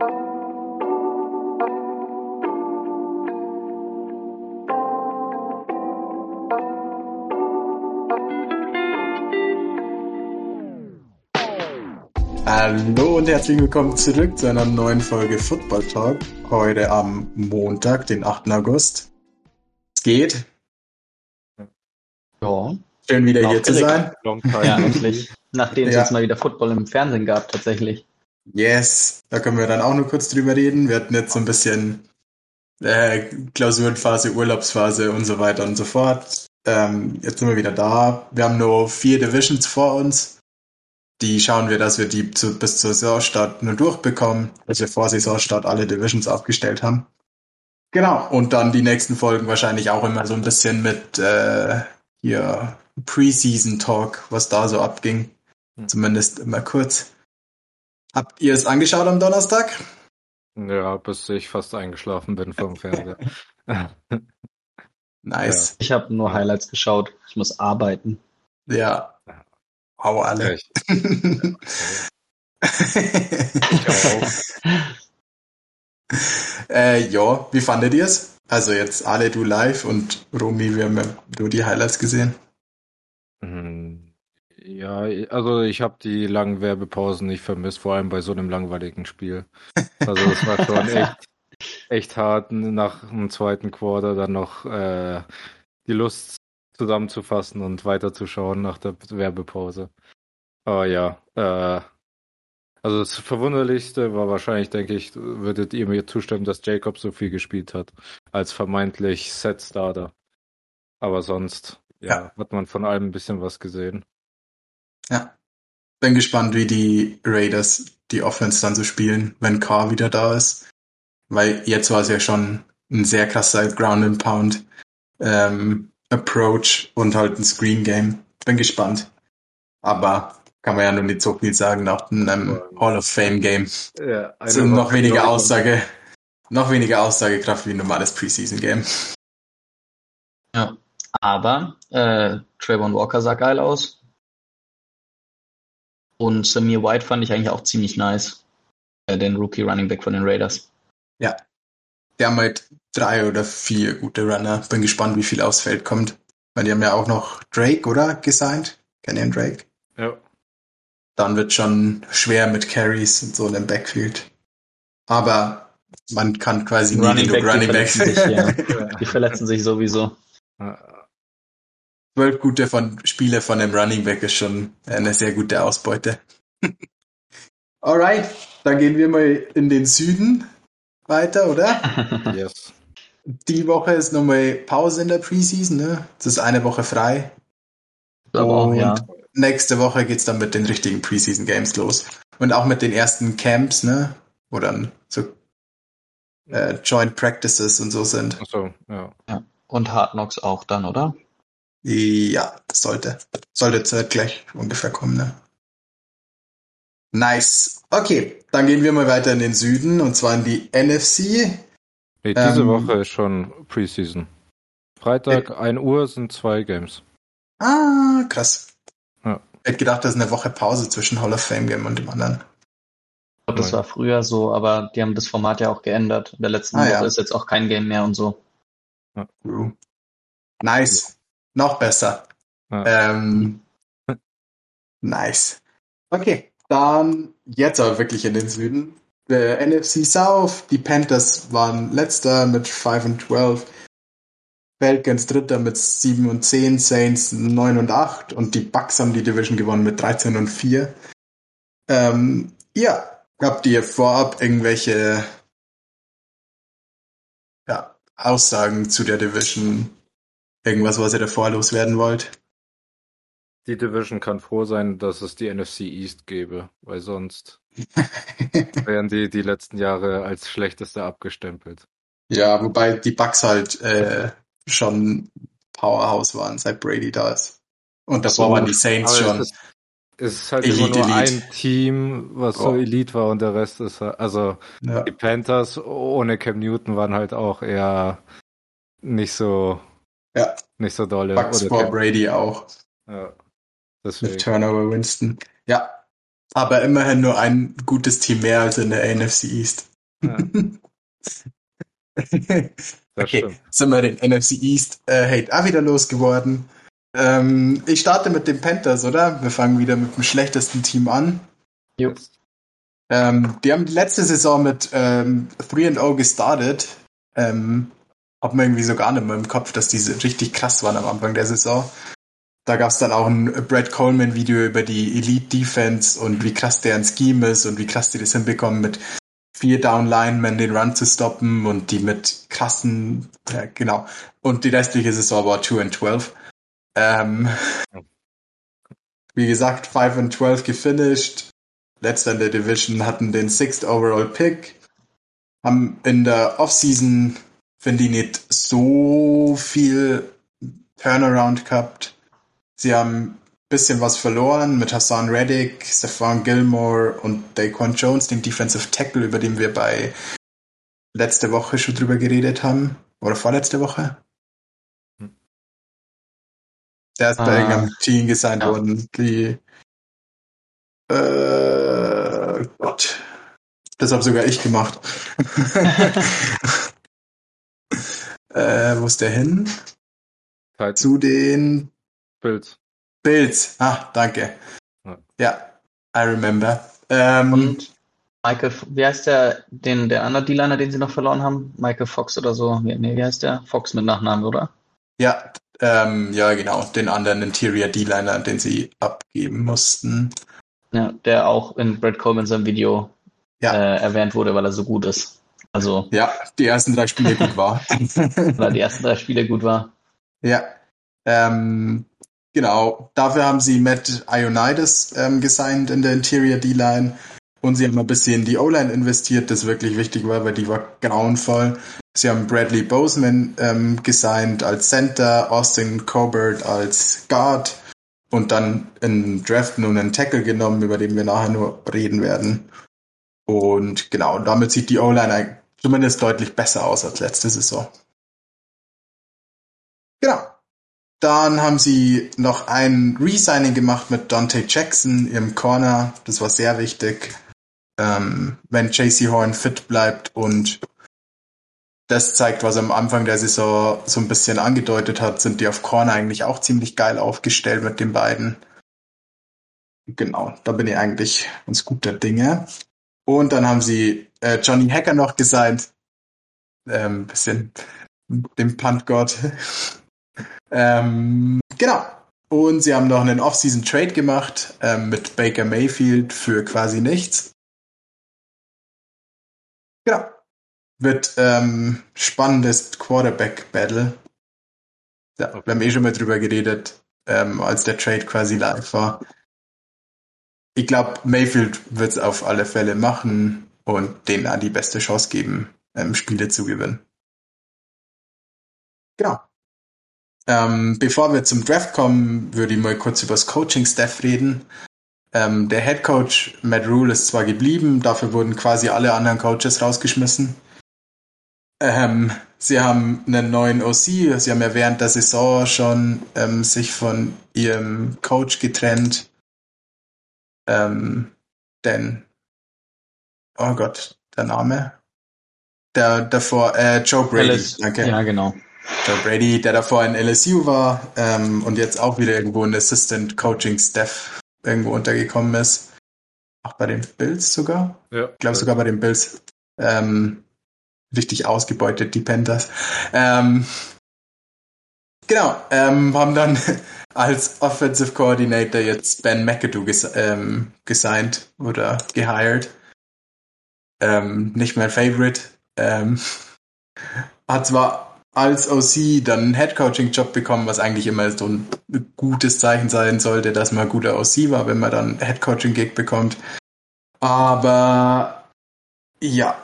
Hallo und herzlich willkommen zurück zu einer neuen Folge Football Talk. Heute am Montag, den 8. August. Es geht. Ja. Schön wieder hier zu sein. Ja, endlich. Nachdem es ja. jetzt mal wieder Football im Fernsehen gab, tatsächlich. Yes, da können wir dann auch nur kurz drüber reden. Wir hatten jetzt so ein bisschen äh, Klausurenphase, Urlaubsphase und so weiter und so fort. Ähm, jetzt sind wir wieder da. Wir haben nur vier Divisions vor uns die schauen wir, dass wir die zu, bis zur Saisonstart nur durchbekommen, dass wir vor Saisonstart alle Divisions aufgestellt haben. Genau. Und dann die nächsten Folgen wahrscheinlich auch immer so ein bisschen mit äh, hier Preseason Talk, was da so abging. Hm. Zumindest immer kurz. Habt ihr es angeschaut am Donnerstag? Ja, bis ich fast eingeschlafen bin vom Fernseher. nice. Ja. Ich habe nur Highlights geschaut. Ich muss arbeiten. Ja, Hau alle. Echt? ich auch. äh, ja, wie fandet ihr es? Also jetzt alle du live und Romy, wir haben ja nur die Highlights gesehen. Mhm. Ja, also ich habe die langen Werbepausen nicht vermisst, vor allem bei so einem langweiligen Spiel. Also es war schon echt, echt hart, nach dem zweiten Quarter dann noch äh, die Lust zusammenzufassen und weiterzuschauen nach der Werbepause. Aber ja, äh, also das Verwunderlichste war wahrscheinlich, denke ich, würdet ihr mir zustimmen, dass Jacob so viel gespielt hat als vermeintlich Set-Starter. Aber sonst, ja, ja, hat man von allem ein bisschen was gesehen. Ja. Bin gespannt, wie die Raiders die Offense dann so spielen, wenn Carr wieder da ist. Weil jetzt war es ja schon ein sehr krasser Ground and Pound. Ähm, Approach und halt ein Screen Game. Bin gespannt. Aber kann man ja nur nicht so viel sagen nach einem Hall of Fame Game. Ja, sind noch weniger Aussage, noch weniger Aussagekraft wie ein normales Preseason Game. Ja, aber äh, Trayvon Walker sah geil aus. Und Samir White fand ich eigentlich auch ziemlich nice. Äh, den Rookie Running Back von den Raiders. Ja. Die haben halt drei oder vier gute Runner. Bin gespannt, wie viel aufs Feld kommt. Weil die haben ja auch noch Drake, oder? Gesigned. Kennen Drake? Ja. Dann wird schon schwer mit Carries und so in dem Backfield. Aber man kann quasi nie Running genug Back, Running Back. Sich, ja. die verletzen sich sowieso. Zwölf gute von, Spiele von dem Running Back ist schon eine sehr gute Ausbeute. Alright, dann gehen wir mal in den Süden weiter, oder? yes. Die Woche ist nochmal Pause in der Preseason, ne? Das ist eine Woche frei. Aber auch, ja. Nächste Woche geht's dann mit den richtigen Preseason Games los. Und auch mit den ersten Camps, ne? Wo dann so äh, Joint Practices und so sind. Ach so, ja. ja. Und Hard Knocks auch dann, oder? Ja, das sollte. Sollte zeitgleich ungefähr kommen, ne? Nice. Okay, dann gehen wir mal weiter in den Süden und zwar in die NFC. Nee, diese ähm, Woche ist schon Preseason. Freitag, äh, 1 Uhr sind zwei Games. Ah, krass. Ja. Ich hätte gedacht, das ist eine Woche Pause zwischen Hall of Fame Game und dem anderen. Ich glaube, das war früher so, aber die haben das Format ja auch geändert. In der letzten ah, Woche ja. ist jetzt auch kein Game mehr und so. Ja. Nice. Noch besser. Ja. Ähm, nice. Okay. Dann jetzt aber wirklich in den Süden. Der NFC South, die Panthers waren letzter mit 5 und 12. Falcons dritter mit 7 und 10, Saints 9 und 8 und die Bucks haben die Division gewonnen mit 13 und 4. Ähm, ja, habt ihr vorab irgendwelche ja, Aussagen zu der Division? Irgendwas, was ihr davor loswerden wollt? Die Division kann froh sein, dass es die NFC East gäbe, weil sonst wären die die letzten Jahre als schlechteste abgestempelt. Ja, wobei die Bucks halt äh, schon Powerhouse waren, seit Brady da ist. Und davor so, waren die Saints schon. Es ist, es ist halt Elite, immer nur Elite. ein Team, was oh. so Elite war und der Rest ist also ja. die Panthers ohne Cam Newton waren halt auch eher nicht so ja. nicht so dolle. Bucks vor Brady auch. Ja. Deswegen. Mit Turnover Winston. Ja. Aber immerhin nur ein gutes Team mehr als in der NFC East. Ja. okay, sind wir den NFC East äh, Hate auch wieder losgeworden. Ähm, ich starte mit den Panthers, oder? Wir fangen wieder mit dem schlechtesten Team an. Jo. Ähm, die haben die letzte Saison mit ähm, 3-0 gestartet. Ähm, hab mir irgendwie so gar nicht mehr im Kopf, dass diese richtig krass waren am Anfang der Saison. Da gab es dann auch ein Brad Coleman-Video über die Elite Defense und wie krass deren Scheme ist und wie krass die das hinbekommen, mit vier Down Linemen den Run zu stoppen und die mit krassen, ja, genau. Und die restliche Saison war 2 and 12. Ähm, wie gesagt, 5 and 12 gefinished. Letzter in der Division hatten den Sixth Overall Pick. Haben in der Offseason, finde ich, nicht so viel Turnaround gehabt. Sie haben ein bisschen was verloren mit Hassan Reddick, Stefan Gilmore und Daquan Jones, dem Defensive Tackle, über den wir bei letzte Woche schon drüber geredet haben. Oder vorletzte Woche. Der ist ah, bei irgendeinem Team gesigned ja. worden, die äh, Gott. Das habe sogar ich gemacht. äh, wo ist der hin? Zeit. Zu den Bills. Bills. Ah, danke. Ja, ja I remember. Ähm, Und Michael, wie heißt der, den, der andere D-Liner, den sie noch verloren haben? Michael Fox oder so? Nee, wie heißt der? Fox mit Nachnamen, oder? Ja, ähm, ja, genau. Den anderen Interior D-Liner, den sie abgeben mussten. Ja, der auch in Brad Coleman seinem Video ja. äh, erwähnt wurde, weil er so gut ist. Also. Ja, die ersten drei Spiele gut war. weil die ersten drei Spiele gut war. Ja. Ähm, Genau, dafür haben sie Matt Ionides ähm, gesigned in der Interior D-Line und sie haben ein bisschen in die O-Line investiert, das wirklich wichtig war, weil die war grauenvoll. Sie haben Bradley Boseman ähm, gesigned als Center, Austin Colbert als Guard und dann in Draft nun einen Tackle genommen, über den wir nachher nur reden werden. Und genau, damit sieht die O-Line zumindest deutlich besser aus als letzte Saison. Genau. Dann haben sie noch ein Resigning gemacht mit Dante Jackson im Corner. Das war sehr wichtig. Ähm, wenn JC Horn fit bleibt und das zeigt, was er am Anfang der Saison so ein bisschen angedeutet hat, sind die auf Corner eigentlich auch ziemlich geil aufgestellt mit den beiden. Genau, da bin ich eigentlich ganz guter Dinge. Und dann haben sie äh, Johnny Hacker noch gesigned. Ähm, bisschen dem Puntgott. Ähm, genau. Und sie haben noch einen Off-Season-Trade gemacht ähm, mit Baker Mayfield für quasi nichts. Genau. Wird ähm, spannendes Quarterback-Battle. Ja, wir haben eh schon mal drüber geredet, ähm, als der Trade quasi live war. Ich glaube, Mayfield wird es auf alle Fälle machen und denen die beste Chance geben, ähm, Spiele zu gewinnen. Genau. Ähm, bevor wir zum Draft kommen, würde ich mal kurz über das Coaching-Staff reden. Ähm, der Head Coach Matt Rule ist zwar geblieben, dafür wurden quasi alle anderen Coaches rausgeschmissen. Ähm, sie haben einen neuen OC, sie haben ja während der Saison schon ähm, sich von ihrem Coach getrennt. Ähm, denn, oh Gott, der Name? Der davor, äh, Joe Brady, Alice. danke. Ja, genau. Joe Brady, der davor in LSU war ähm, und jetzt auch wieder irgendwo in Assistant Coaching Staff irgendwo untergekommen ist. Auch bei den Bills sogar. Ja. Ich glaube sogar bei den Bills. Ähm, richtig ausgebeutet, die Panthers. Ähm, genau, ähm, haben dann als Offensive Coordinator jetzt Ben McAdoo ges ähm, gesigned oder gehired. Ähm, nicht mein Favorite. Ähm, hat zwar als OC dann einen Headcoaching-Job bekommen, was eigentlich immer so ein gutes Zeichen sein sollte, dass man ein guter OC war, wenn man dann Headcoaching-Gig bekommt. Aber ja,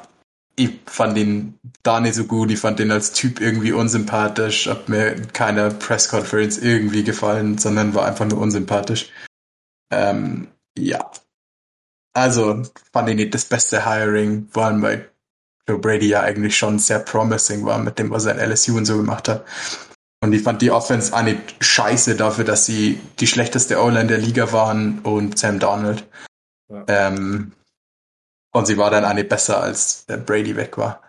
ich fand ihn da nicht so gut. Ich fand ihn als Typ irgendwie unsympathisch. Hab mir keine Press-Conference irgendwie gefallen, sondern war einfach nur unsympathisch. Ähm, ja. Also fand ich nicht das beste Hiring, vor allem weil Joe Brady ja eigentlich schon sehr promising war mit dem, was er in LSU und so gemacht hat. Und ich fand die Offense auch nicht scheiße dafür, dass sie die schlechteste O-Line der Liga waren und Sam Donald. Ja. Ähm, Und sie war dann eine besser, als Brady weg war.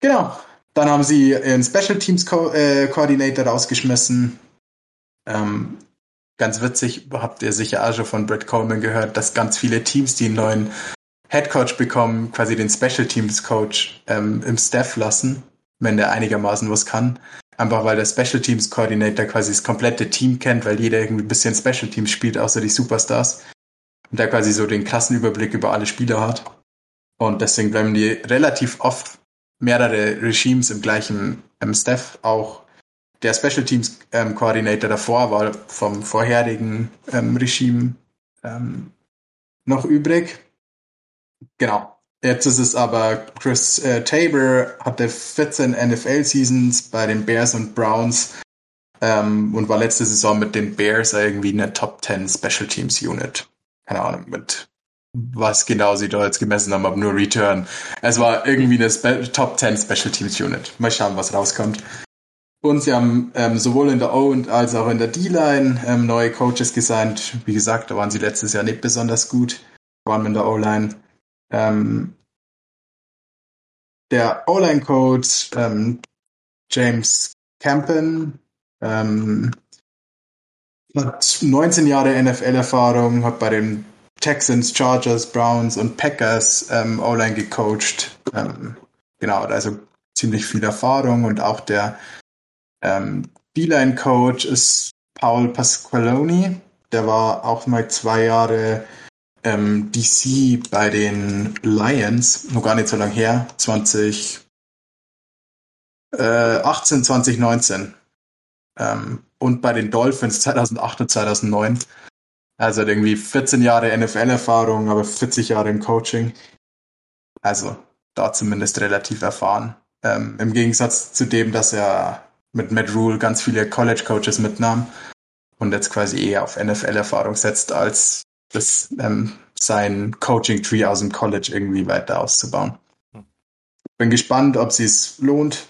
Genau. Dann haben sie ihren Special Teams Co äh, Coordinator rausgeschmissen. Ähm, ganz witzig, habt ihr sicher auch schon von Brett Coleman gehört, dass ganz viele Teams, die einen neuen Head Coach bekommen, quasi den Special Teams Coach ähm, im Staff lassen, wenn der einigermaßen was kann. Einfach weil der Special Teams Coordinator quasi das komplette Team kennt, weil jeder irgendwie ein bisschen Special Teams spielt, außer die Superstars. Und der quasi so den Klassenüberblick über alle Spieler hat. Und deswegen bleiben die relativ oft mehrere Regimes im gleichen ähm, Staff. Auch der Special Teams ähm, Coordinator davor war vom vorherigen ähm, Regime ähm, noch übrig. Genau. Jetzt ist es aber Chris äh, Tabor hatte 14 NFL-Seasons bei den Bears und Browns ähm, und war letzte Saison mit den Bears irgendwie eine Top 10 Special Teams Unit. Keine Ahnung, mit was genau sie da jetzt gemessen haben, aber nur Return. Es war irgendwie eine Spe Top 10 Special Teams Unit. Mal schauen, was rauskommt. Und sie haben ähm, sowohl in der O- und als auch in der D-Line ähm, neue Coaches gesigned. Wie gesagt, da waren sie letztes Jahr nicht besonders gut, vor allem in der O-Line. Ähm, der O-Line-Coach ähm, James Campen ähm, hat 19 Jahre NFL-Erfahrung, hat bei den Texans, Chargers, Browns und Packers ähm, O-Line gecoacht. Ähm, genau, also ziemlich viel Erfahrung und auch der ähm, D-Line-Coach ist Paul Pasqualoni. Der war auch mal zwei Jahre ähm, DC bei den Lions, noch gar nicht so lange her, 20, äh, 18, 2019. Ähm, und bei den Dolphins 2008 und 2009. Also irgendwie 14 Jahre NFL-Erfahrung, aber 40 Jahre im Coaching. Also da zumindest relativ erfahren. Ähm, Im Gegensatz zu dem, dass er mit Matt Rule ganz viele College-Coaches mitnahm und jetzt quasi eher auf NFL-Erfahrung setzt, als das, ähm, sein Coaching-Tree aus dem College irgendwie weiter auszubauen. Bin gespannt, ob sie es lohnt.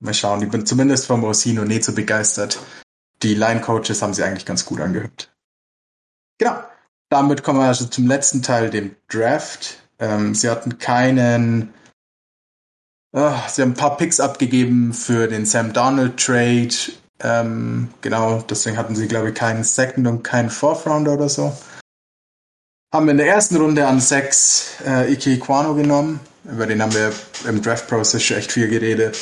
Mal schauen. Ich bin zumindest vom Orsino nicht so begeistert. Die Line-Coaches haben sie eigentlich ganz gut angehört. Genau. Damit kommen wir also zum letzten Teil, dem Draft. Ähm, sie hatten keinen. Oh, sie haben ein paar Picks abgegeben für den Sam Darnold Trade. Ähm, genau, deswegen hatten sie, glaube ich, keinen Second und keinen Fourth Rounder oder so. Haben in der ersten Runde an sechs äh, Ike Quano genommen. Über den haben wir im Draft-Process schon echt viel geredet.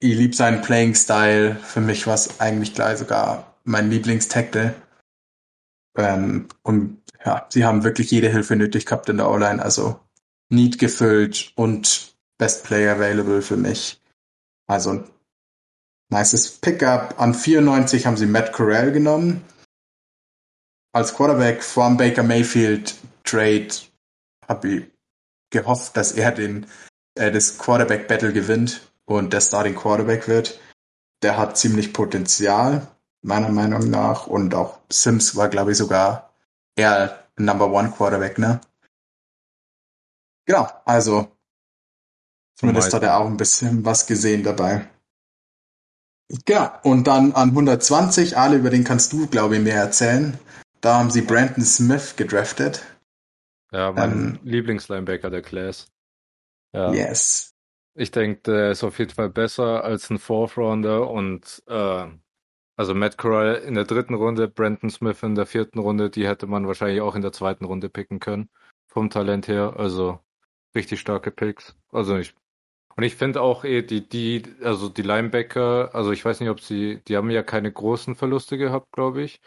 Ich liebe seinen Playing-Style. Für mich war es eigentlich gleich sogar mein Lieblingstackle. Ähm, und ja, sie haben wirklich jede Hilfe nötig gehabt in der O-Line. Also Need gefüllt und Best Player available für mich. Also nices Pickup. An 94 haben sie Matt Corral genommen. Als Quarterback vom Baker Mayfield Trade habe ich gehofft, dass er den, äh, das Quarterback Battle gewinnt und der Starting Quarterback wird. Der hat ziemlich Potenzial, meiner Meinung nach. Und auch Sims war, glaube ich, sogar eher Number One Quarterback, ne? Genau, also zumindest hat er auch ein bisschen was gesehen dabei. Ja, und dann an 120, alle über den kannst du, glaube ich, mehr erzählen. Da haben sie Brandon Smith gedraftet. Ja, mein ähm, Lieblingslinebacker der Class. Ja. Yes. Ich denke, der ist auf jeden Fall besser als ein Fourth Rounder und äh, also Matt Corral in der dritten Runde, Brandon Smith in der vierten Runde, die hätte man wahrscheinlich auch in der zweiten Runde picken können. Vom Talent her. Also richtig starke Picks. Also ich und ich finde auch eh die, die, also die Linebacker, also ich weiß nicht, ob sie, die haben ja keine großen Verluste gehabt, glaube ich,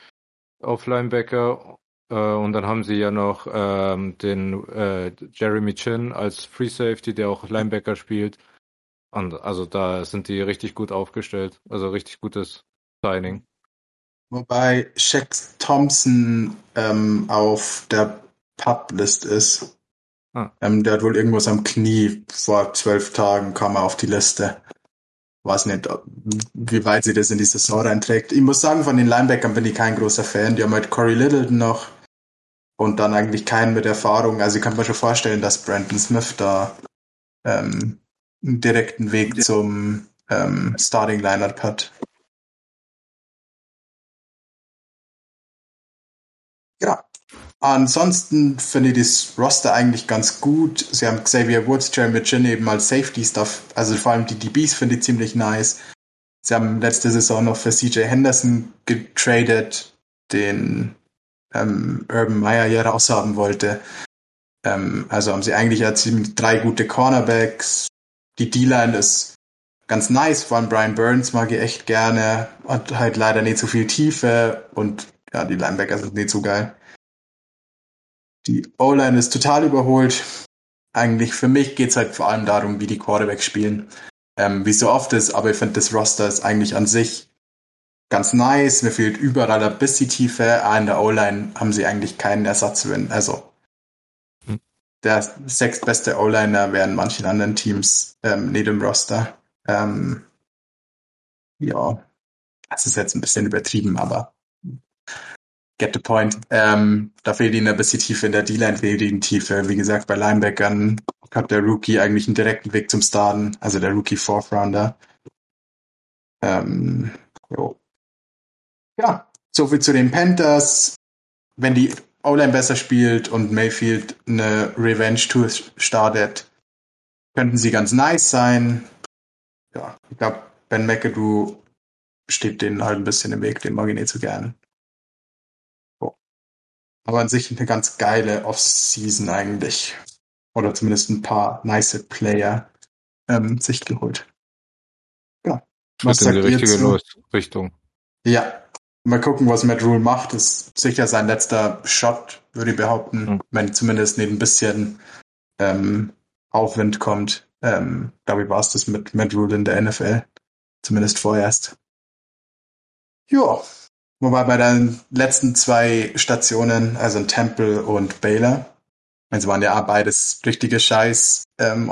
auf Linebacker. Äh, und dann haben sie ja noch ähm, den äh, Jeremy Chin als Free Safety, der auch Linebacker spielt. Und also da sind die richtig gut aufgestellt. Also richtig gutes Signing. Wobei Shaq Thompson ähm, auf der Publist ist. Ah. Ähm, der hat wohl irgendwas am Knie. Vor zwölf Tagen kam er auf die Liste. Weiß nicht, wie weit sie das in die Saison reinträgt. Ich muss sagen, von den Linebackern bin ich kein großer Fan. Die haben halt Corey Littleton noch und dann eigentlich keinen mit Erfahrung. Also ich kann mir schon vorstellen, dass Brandon Smith da ähm, einen direkten Weg zum ähm, Starting Lineup hat. Ansonsten finde ich das Roster eigentlich ganz gut. Sie haben Xavier Woods, Jeremy Chin eben als Safety-Stuff. Also vor allem die DBs finde ich ziemlich nice. Sie haben letzte Saison noch für CJ Henderson getradet, den ähm, Urban Meyer ja raushaben wollte. Ähm, also haben sie eigentlich ja ziemlich drei gute Cornerbacks. Die D-Line ist ganz nice, vor allem Brian Burns mag ich echt gerne. Hat halt leider nicht so viel Tiefe und ja, die Linebacker sind nicht so geil. Die O-Line ist total überholt. Eigentlich für mich geht's halt vor allem darum, wie die Quarterbacks spielen. Ähm, wie so oft ist, aber ich finde, das Roster ist eigentlich an sich ganz nice. Mir fehlt überall ein bisschen Tiefe. Ah, in der O-Line haben sie eigentlich keinen Ersatz für. Also hm. der sechstbeste O-Liner wären manchen anderen Teams ähm, nicht im Roster. Ähm, ja, das ist jetzt ein bisschen übertrieben, aber get the point. Ähm, da fehlt ihnen ein bisschen Tiefe in der D-Line, fehlt ihnen Tiefe. Wie gesagt, bei Linebackern hat der Rookie eigentlich einen direkten Weg zum Starten, also der Rookie Fourth Rounder. Ähm, jo. Ja, soviel zu den Panthers. Wenn die O-Line besser spielt und Mayfield eine Revenge-Tour startet, könnten sie ganz nice sein. Ja, ich glaube, Ben McAdoo steht denen halt ein bisschen im Weg, den mag ich nicht so gern. Aber an sich eine ganz geile Off-Season eigentlich. Oder zumindest ein paar nice Player ähm, sich geholt. Ja. Was in die richtige Richtung. Ja, Mal gucken, was Matt Rule macht. Das ist sicher sein letzter Shot, würde ich behaupten. Mhm. Wenn zumindest neben ein bisschen ähm, Aufwind kommt. Ähm, glaube ich, war es das mit Matt Rule in der NFL. Zumindest vorerst. Ja. Wobei bei den letzten zwei Stationen, also in Temple und Baylor, also waren ja beides richtige Scheiß ähm,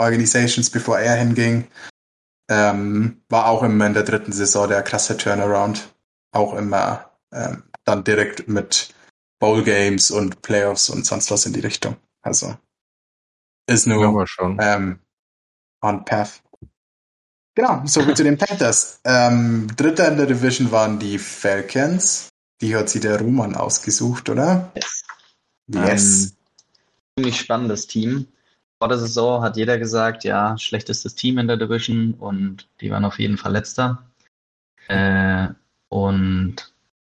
bevor er hinging, ähm, war auch immer in der dritten Saison der krasse Turnaround auch immer ähm, dann direkt mit Bowl Games und Playoffs und sonst was in die Richtung. Also ist nur ähm, on path. Genau, so wie zu den Panthers. Ähm, Dritter in der Division waren die Falcons. Die hat sich der Roman ausgesucht, oder? Yes. yes. Ähm, ziemlich spannendes Team. Vor der Saison hat jeder gesagt, ja, schlechtestes Team in der Division und die waren auf jeden Fall letzter. Äh, und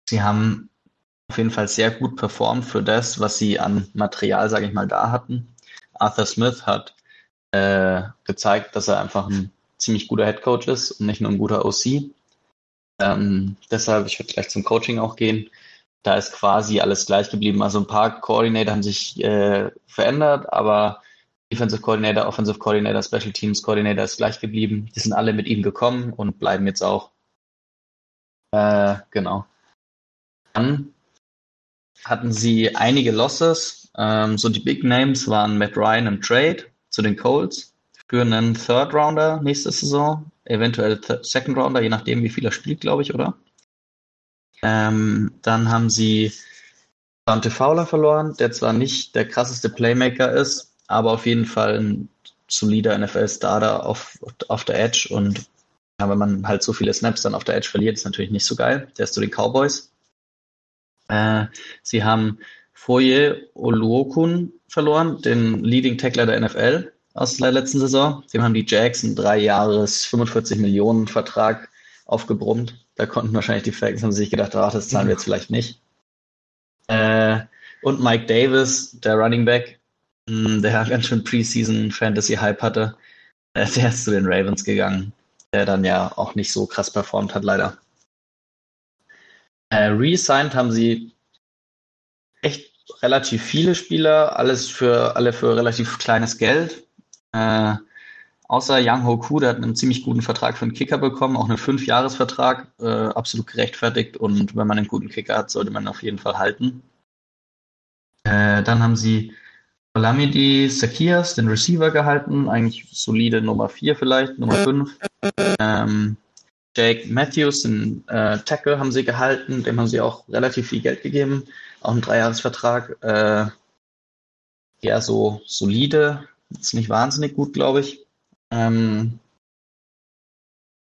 sie haben auf jeden Fall sehr gut performt für das, was sie an Material, sage ich mal, da hatten. Arthur Smith hat äh, gezeigt, dass er einfach ein ziemlich guter Head Coach ist und nicht nur ein guter OC. Ähm, deshalb, ich würde gleich zum Coaching auch gehen. Da ist quasi alles gleich geblieben. Also ein paar Coordinator haben sich äh, verändert, aber Defensive Coordinator, Offensive Coordinator, Special Teams Coordinator ist gleich geblieben. Die sind alle mit ihm gekommen und bleiben jetzt auch. Äh, genau. Dann hatten sie einige Losses. Ähm, so die Big Names waren Matt Ryan im Trade zu den Colts für einen Third Rounder nächste Saison, eventuell Second Rounder, je nachdem, wie viel er spielt, glaube ich, oder? Ähm, dann haben sie Dante Fowler verloren, der zwar nicht der krasseste Playmaker ist, aber auf jeden Fall ein solider NFL-Starter auf, auf der Edge und ja, wenn man halt so viele Snaps dann auf der Edge verliert, ist natürlich nicht so geil. Der ist zu den Cowboys. Äh, sie haben Foye Oluokun verloren, den Leading Tackler der NFL aus der letzten Saison. Dem haben die Jacks einen drei Jahres 45 Millionen Vertrag aufgebrummt. Da konnten wahrscheinlich die Falcons haben sich gedacht, ach, das zahlen wir jetzt vielleicht nicht. Äh, und Mike Davis, der Running Back, hm, der ganz schön Preseason Fantasy Hype hatte, äh, der ist zu den Ravens gegangen der dann ja auch nicht so krass performt hat, leider. Äh, Resigned haben sie echt relativ viele Spieler, alles für alle für relativ kleines Geld. Äh, außer Yang Ho Ku, der hat einen ziemlich guten Vertrag für einen Kicker bekommen, auch einen Fünfjahresvertrag, äh, absolut gerechtfertigt und wenn man einen guten Kicker hat, sollte man auf jeden Fall halten. Äh, dann haben sie Olamide Sakias, den Receiver gehalten, eigentlich solide Nummer 4 vielleicht, Nummer 5. Ähm, Jake Matthews, den äh, Tackle, haben sie gehalten, dem haben sie auch relativ viel Geld gegeben, auch einen Dreijahresvertrag. Äh, eher so solide, ist nicht wahnsinnig gut, glaube ich. Ähm,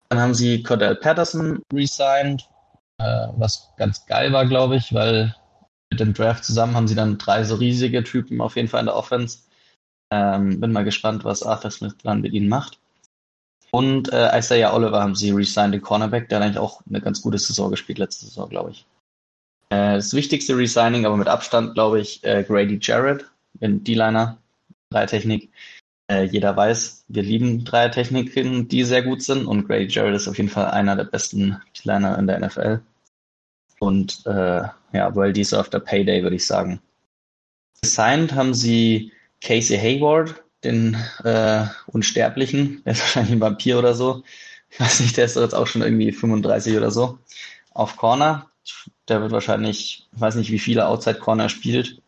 dann haben sie Cordell Patterson resigned, äh, was ganz geil war, glaube ich, weil mit dem Draft zusammen haben sie dann drei so riesige Typen auf jeden Fall in der Offense. Ähm, bin mal gespannt, was Arthur Smith dann mit ihnen macht. Und äh, Isaiah Oliver haben sie resigned, den Cornerback, der hat eigentlich auch eine ganz gute Saison gespielt, letzte Saison, glaube ich. Äh, das wichtigste Resigning, aber mit Abstand, glaube ich, äh, Grady Jarrett, in D-Liner, Dreiertechnik. Äh, jeder weiß, wir lieben Dreiertechniken, die sehr gut sind und Grady Jarrett ist auf jeden Fall einer der besten D-Liner in der NFL. Und äh, ja, well deserved a Payday, würde ich sagen. Gesigned haben sie Casey Hayward, den äh, Unsterblichen, der ist wahrscheinlich ein Vampir oder so. Ich weiß nicht, der ist jetzt auch schon irgendwie 35 oder so. Auf Corner. Der wird wahrscheinlich, ich weiß nicht, wie viele Outside Corner spielt,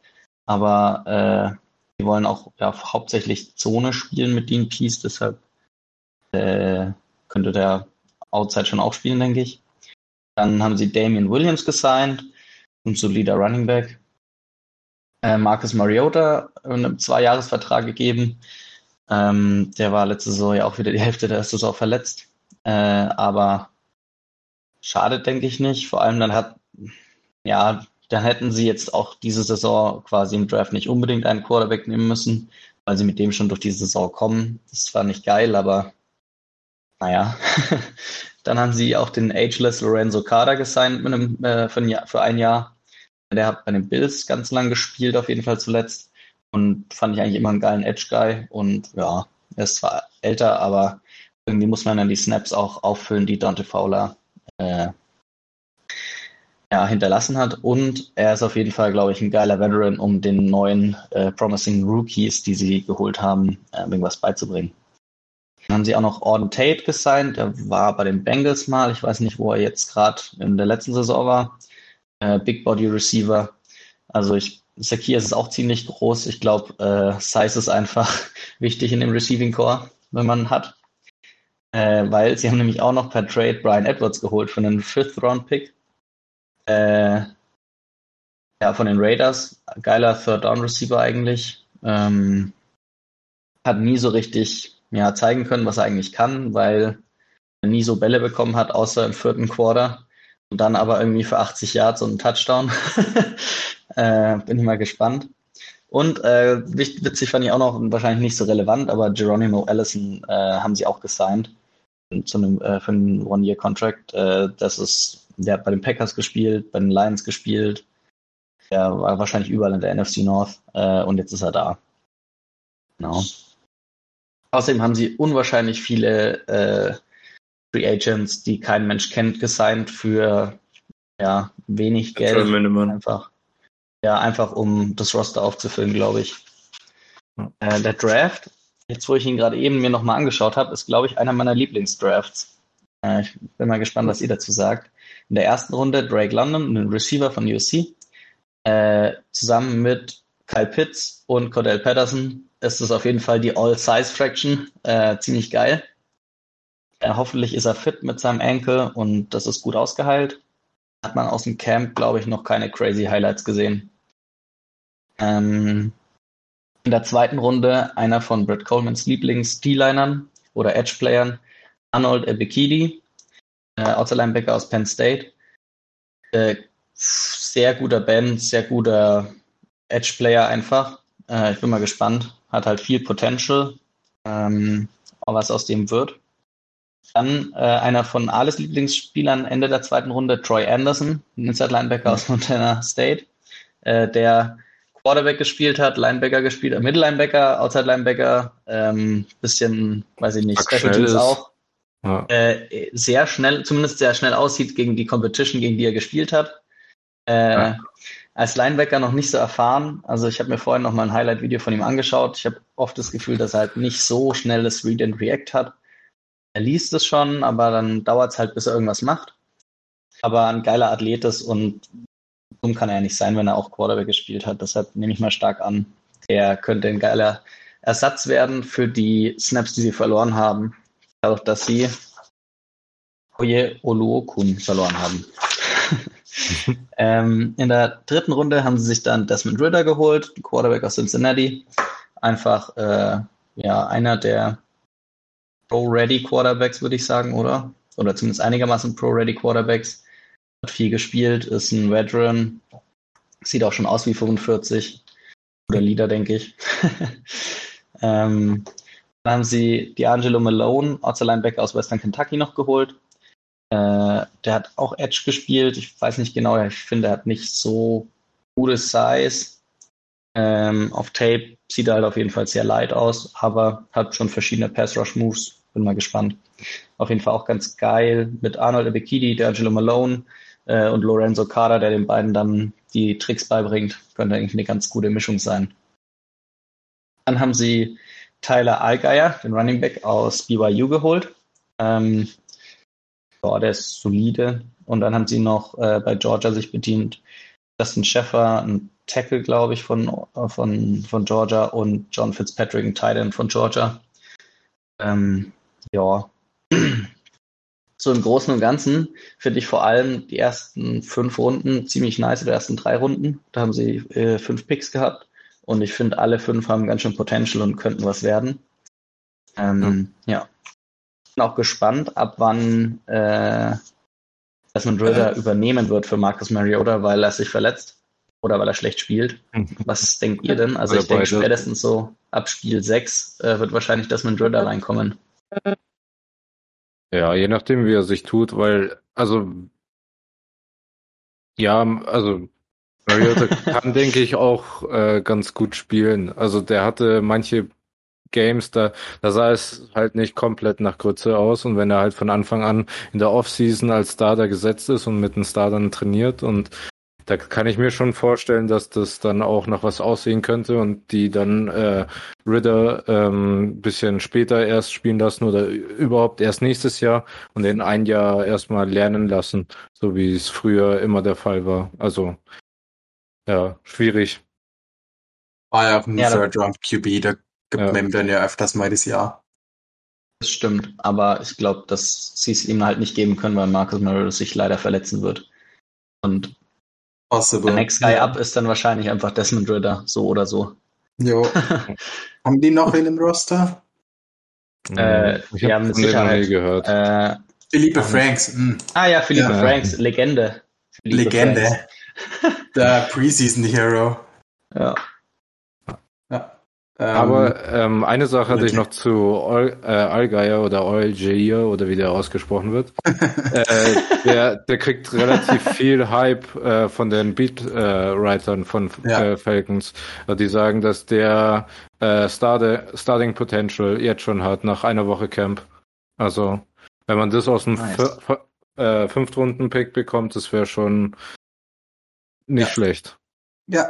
aber äh, die wollen auch ja, hauptsächlich Zone spielen mit Dean Peace, deshalb äh, könnte der Outside schon auch spielen, denke ich. Dann haben sie Damian Williams gesigned, ein solider Running Back. Äh, Marcus Mariota einen Zwei-Jahres-Vertrag gegeben. Ähm, der war letzte Saison ja auch wieder die Hälfte der Saison verletzt. Äh, aber schadet, denke ich nicht. Vor allem dann hat, ja, dann hätten sie jetzt auch diese Saison quasi im Draft nicht unbedingt einen Quarterback nehmen müssen, weil sie mit dem schon durch die Saison kommen. Das war nicht geil, aber naja. dann haben sie auch den Ageless Lorenzo Carter gesigned mit einem, äh, für, ein Jahr, für ein Jahr. Der hat bei den Bills ganz lang gespielt, auf jeden Fall zuletzt. Und fand ich eigentlich immer einen geilen Edge-Guy. Und ja, er ist zwar älter, aber irgendwie muss man dann die Snaps auch auffüllen, die Dante Fowler äh, ja, hinterlassen hat. Und er ist auf jeden Fall, glaube ich, ein geiler Veteran, um den neuen äh, Promising Rookies, die sie geholt haben, äh, irgendwas beizubringen. Dann haben sie auch noch Auden Tate gesigned. Der war bei den Bengals mal. Ich weiß nicht, wo er jetzt gerade in der letzten Saison war. Äh, Big Body Receiver. Also ich, Zacchaeus ist auch ziemlich groß. Ich glaube, äh, Size ist einfach wichtig in dem Receiving Core, wenn man hat. Äh, weil sie haben nämlich auch noch per Trade Brian Edwards geholt für einen Fifth Round Pick. Äh, ja, von den Raiders. Geiler Third Down Receiver eigentlich. Ähm, hat nie so richtig ja, zeigen können, was er eigentlich kann, weil er nie so Bälle bekommen hat, außer im vierten Quarter. Und dann aber irgendwie für 80 Yards und einen Touchdown. äh, bin ich mal gespannt. Und äh, witzig fand ich auch noch, wahrscheinlich nicht so relevant, aber Geronimo Allison äh, haben sie auch gesigned zu einem, äh, für einen One-Year-Contract. Äh, das ist, der hat bei den Packers gespielt, bei den Lions gespielt. Der war wahrscheinlich überall in der NFC North äh, und jetzt ist er da. Genau. Außerdem haben sie unwahrscheinlich viele äh, Free Agents, die kein Mensch kennt, gesigned für ja, wenig Geld. Einfach, ja, einfach um das Roster aufzufüllen, glaube ich. Äh, der Draft Jetzt, wo ich ihn gerade eben mir nochmal angeschaut habe, ist, glaube ich, einer meiner Lieblingsdrafts. Äh, ich bin mal gespannt, was ihr dazu sagt. In der ersten Runde Drake London, ein Receiver von USC, äh, zusammen mit Kyle Pitts und Cordell Patterson ist es auf jeden Fall die All-Size-Fraction. Äh, ziemlich geil. Äh, hoffentlich ist er fit mit seinem Ankle und das ist gut ausgeheilt. Hat man aus dem Camp, glaube ich, noch keine crazy Highlights gesehen. Ähm, in der zweiten Runde einer von Brett Colemans Lieblings-D-Linern oder Edge-Playern, Arnold Ebekidi, äh, Outside Linebacker aus Penn State. Äh, sehr guter Band, sehr guter Edge-Player einfach. Äh, ich bin mal gespannt. Hat halt viel Potential, ähm, was aus dem wird. Dann äh, einer von Ales Lieblingsspielern Ende der zweiten Runde, Troy Anderson, ein Inside Linebacker aus Montana State, äh, der Quarterback gespielt hat, Linebacker gespielt Mittellinebacker, Outside Linebacker, ähm, bisschen, weiß ich nicht, Special Teams auch. Ja. Äh, sehr schnell, zumindest sehr schnell aussieht gegen die Competition, gegen die er gespielt hat. Äh, ja. Als Linebacker noch nicht so erfahren. Also ich habe mir vorhin noch mal ein Highlight-Video von ihm angeschaut. Ich habe oft das Gefühl, dass er halt nicht so schnelles Read and React hat. Er liest es schon, aber dann dauert es halt, bis er irgendwas macht. Aber ein geiler Athlet ist und dumm kann er ja nicht sein, wenn er auch Quarterback gespielt hat. Deshalb nehme ich mal stark an, der könnte ein geiler Ersatz werden für die Snaps, die sie verloren haben. Dadurch, dass sie Oye Oluokun verloren haben. ähm, in der dritten Runde haben sie sich dann Desmond Ritter geholt, Quarterback aus Cincinnati. Einfach äh, ja einer der Pro-Ready Quarterbacks, würde ich sagen, oder? Oder zumindest einigermaßen Pro-Ready Quarterbacks hat viel gespielt, ist ein Veteran, Sieht auch schon aus wie 45. Oder Lieder, denke ich. ähm, dann haben sie D'Angelo Malone, Outside Linebacker aus Western Kentucky, noch geholt. Äh, der hat auch Edge gespielt. Ich weiß nicht genau, ich finde, er hat nicht so gute Size. Ähm, auf Tape sieht er halt auf jeden Fall sehr light aus, aber hat schon verschiedene Pass-Rush-Moves. Bin mal gespannt. Auf jeden Fall auch ganz geil mit Arnold Ebekidi, D'Angelo Malone äh, und Lorenzo Carter, der den beiden dann die Tricks beibringt. Könnte eigentlich eine ganz gute Mischung sein. Dann haben sie Tyler Allgeier, den Running Back aus BYU geholt. Ähm, ja, der ist solide. Und dann haben sie noch äh, bei Georgia sich bedient. Justin Sheffer, ein Tackle, glaube ich, von, von, von Georgia und John Fitzpatrick, ein Titan von Georgia. Ähm, ja, so im Großen und Ganzen finde ich vor allem die ersten fünf Runden ziemlich nice, die ersten drei Runden. Da haben sie äh, fünf Picks gehabt und ich finde, alle fünf haben ganz schön Potential und könnten was werden. Ähm, ja. ja. Bin auch gespannt, ab wann äh, Desmond Ritter äh. übernehmen wird für Marcus Mariota, weil er sich verletzt oder weil er schlecht spielt. Was denkt ihr denn? Also ich denke spätestens so ab Spiel 6 äh, wird wahrscheinlich Desmond Ritter reinkommen. Ja, je nachdem, wie er sich tut, weil, also, ja, also, Mariota kann, denke ich, auch äh, ganz gut spielen. Also, der hatte manche Games, da, da sah es halt nicht komplett nach Grütze aus. Und wenn er halt von Anfang an in der Offseason als Starter gesetzt ist und mit den Startern trainiert und da kann ich mir schon vorstellen, dass das dann auch noch was aussehen könnte und die dann äh, Ritter ähm, bisschen später erst spielen lassen oder überhaupt erst nächstes Jahr und in ein Jahr erstmal lernen lassen, so wie es früher immer der Fall war. Also ja, schwierig. War ja auch ein ja, Third Round QB, da gibt ja. man dann ja öfters mal das Jahr. Das stimmt, aber ich glaube, dass sie es ihm halt nicht geben können, weil Marcus Mariota sich leider verletzen wird. Und Possible. Der Next Guy ja. Up ist dann wahrscheinlich einfach Desmond Ritter, so oder so. Jo. haben die noch in dem Roster? Äh, ich wir haben mit Sicherheit gehört. Äh, Philippe Franks. Mh. Ah ja, Philippe ja. Franks, Legende. Philippe Legende. Franks. Der Preseason Hero. Ja. Ähm, Aber ähm, eine Sache hatte ich noch zu Ol, äh, Allgeier oder Olgeir oder wie der ausgesprochen wird. äh, der, der kriegt relativ viel Hype äh, von den Beat-Writern äh, von ja. äh, Falcons. Die sagen, dass der äh, Start Starting Potential jetzt schon hat nach einer Woche Camp. Also wenn man das aus dem nice. äh, Fünftrunden-Pick bekommt, das wäre schon nicht ja. schlecht. Ja,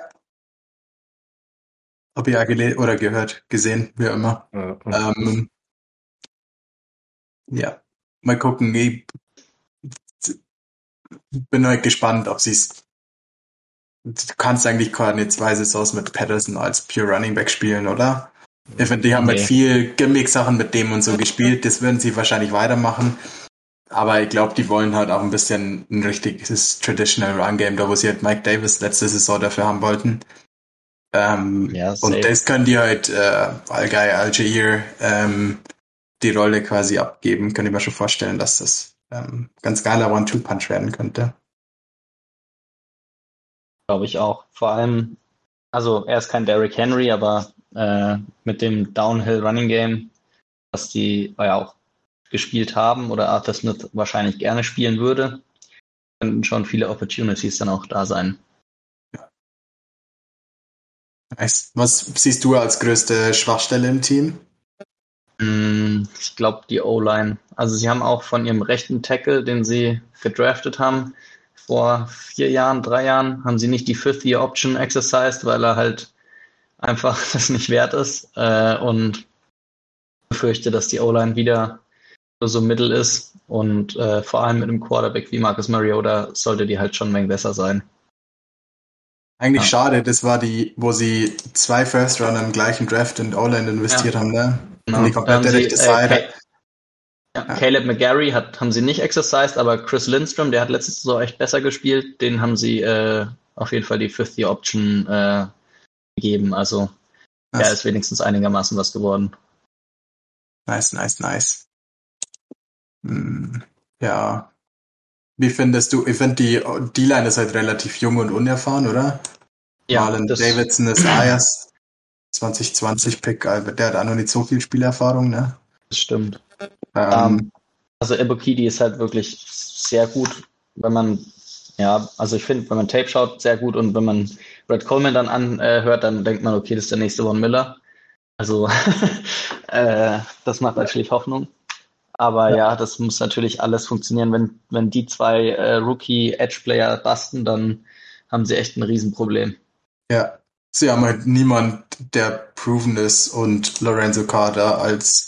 hab ich ja gele oder gehört, gesehen, wie immer. Ja, ähm, ja. mal gucken. Ich bin halt gespannt, ob sie es. Du kannst eigentlich keine zwei Saisons mit Patterson als Pure Running Back spielen, oder? Ich finde, die haben halt nee. halt viel Gimmick-Sachen mit dem und so gespielt. Das würden sie wahrscheinlich weitermachen. Aber ich glaube, die wollen halt auch ein bisschen ein richtiges Traditional Run Game, da wo sie halt Mike Davis letzte Saison dafür haben wollten. Ähm, ja, und das können die halt äh, Algai Algier ähm, die Rolle quasi abgeben. Könnte ich mir schon vorstellen, dass das ähm, ganz geiler One-Two-Punch werden könnte. Glaube ich auch. Vor allem, also er ist kein Derrick Henry, aber äh, mit dem Downhill Running Game, was die ja auch gespielt haben oder Arthur Smith wahrscheinlich gerne spielen würde, könnten schon viele Opportunities dann auch da sein. Was siehst du als größte Schwachstelle im Team? Mm, ich glaube die O-Line. Also sie haben auch von ihrem rechten Tackle, den sie gedraftet haben, vor vier Jahren, drei Jahren, haben sie nicht die Fifth-Year-Option exercised, weil er halt einfach das nicht wert ist. Äh, und befürchte, dass die O-Line wieder so mittel ist. Und äh, vor allem mit einem Quarterback wie Marcus Mariota sollte die halt schon ein wenig besser sein. Eigentlich ja. schade, das war die, wo sie zwei First Runner im gleichen Draft in O-Line investiert ja. haben, ne? Genau. In die komplette sie, rechte äh, Seite. Äh, ja, Caleb McGarry hat, haben sie nicht exercised, aber Chris Lindstrom, der hat letztes Saison echt besser gespielt, den haben sie äh, auf jeden Fall die Fifth Year Option äh, gegeben. Also er ist wenigstens einigermaßen was geworden. Nice, nice, nice. Ja, wie findest du, ich finde die D-Line ist halt relativ jung und unerfahren, oder? Ja, Marlon Davidson ist Ayers 2020 Pick, der hat auch noch nicht so viel Spielerfahrung, ne? Das stimmt. Ähm, ähm, also Ebokidi ist halt wirklich sehr gut, wenn man, ja, also ich finde, wenn man Tape schaut, sehr gut und wenn man Red Coleman dann anhört, dann denkt man, okay, das ist der nächste Von Miller. Also äh, das macht natürlich Hoffnung. Aber ja. ja. das muss natürlich alles funktionieren. Wenn, wenn die zwei äh, Rookie-Edge-Player basten, dann haben sie echt ein Riesenproblem. Ja, sie haben halt niemand, der proven ist und Lorenzo Carter als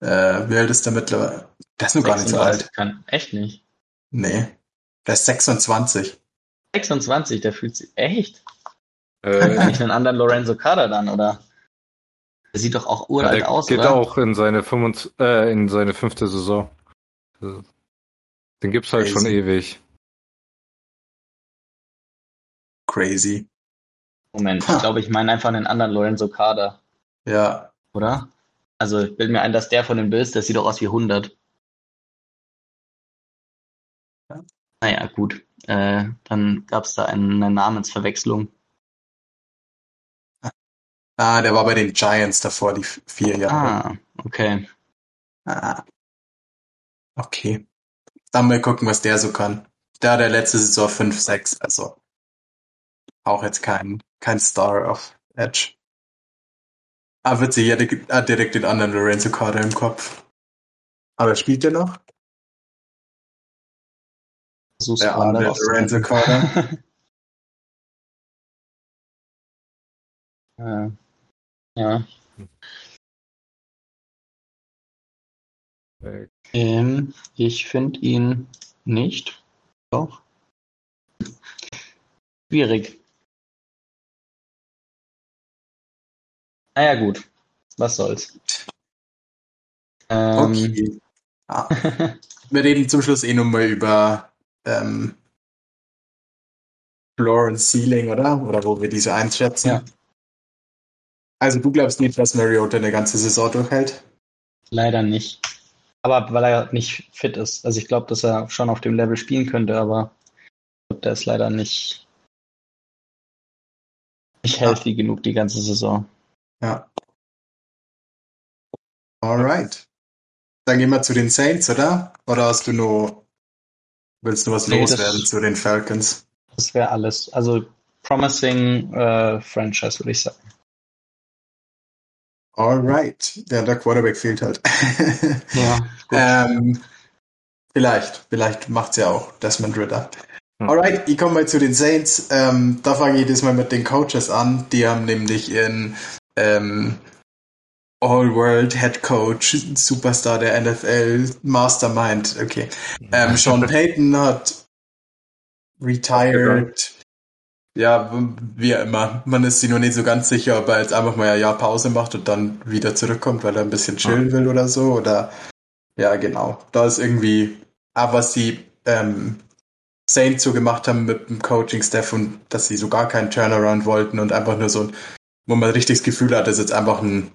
äh, wie alt ist der mittlerweile? Der ist nur gar nicht so alt. Kann, echt nicht. Nee. Der ist 26. 26, der fühlt sich echt. Äh, nicht einen anderen Lorenzo Carter dann, oder? Der sieht doch auch uralt ja, der aus, geht oder? auch in seine, 25, äh, in seine fünfte Saison. Den gibt's halt Crazy. schon ewig. Crazy. Moment, ha. ich glaube, ich meine einfach einen anderen Lorenzo Carter. Ja. Oder? Also ich bilde mir ein, dass der von den Bills, der sieht doch aus wie 100. Ja. Naja, gut. Äh, dann gab es da eine Namensverwechslung. Ah, der war bei den Giants davor, die vier Jahre. Ah, okay. Ah. Okay. Dann mal gucken, was der so kann. Der hat der letzte Saison 5-6, also auch jetzt kein, kein Star of Edge. Ah, witzig, ja, hat direkt den anderen Lorenzo Carter im Kopf. Aber spielt der noch? Versuch's der andere Lorenzo Carter. ja. Ja. Ähm, ich finde ihn nicht. Doch. Schwierig. Naja, gut. Was soll's. Ähm, okay. Ah. Wir reden zum Schluss eh nochmal über ähm, Floor und Ceiling, oder? Oder wo wir diese einschätzen. Ja. Also du glaubst nicht, dass Mariota eine ganze Saison durchhält? Leider nicht. Aber weil er nicht fit ist. Also ich glaube, dass er schon auf dem Level spielen könnte, aber der ist leider nicht, nicht healthy ja. genug die ganze Saison. Ja. Alright. Dann gehen wir zu den Saints, oder? Oder hast du nur, willst du was nee, loswerden zu den Falcons? Das wäre alles. Also promising äh, Franchise, würde ich sagen. Alright. Ja, der Quarterback fehlt halt. ja. Ähm, vielleicht, vielleicht macht's ja auch Desmond Ritter. Hm. Alright, ich komme mal zu den Saints. Ähm, da fange ich diesmal mit den Coaches an. Die haben nämlich ihren ähm, All-World Head Coach, Superstar der NFL, Mastermind, okay. Ähm, Sean Payton hat retired. Ja, wie immer. Man ist sich nur nicht so ganz sicher, ob er jetzt einfach mal ein Jahr Pause macht und dann wieder zurückkommt, weil er ein bisschen chillen will oder so. Oder ja, genau. Da ist irgendwie, aber was die ähm, Saints so gemacht haben mit dem Coaching-Staff und dass sie so gar keinen Turnaround wollten und einfach nur so ein wo man richtig das Gefühl hat, ist jetzt einfach ein,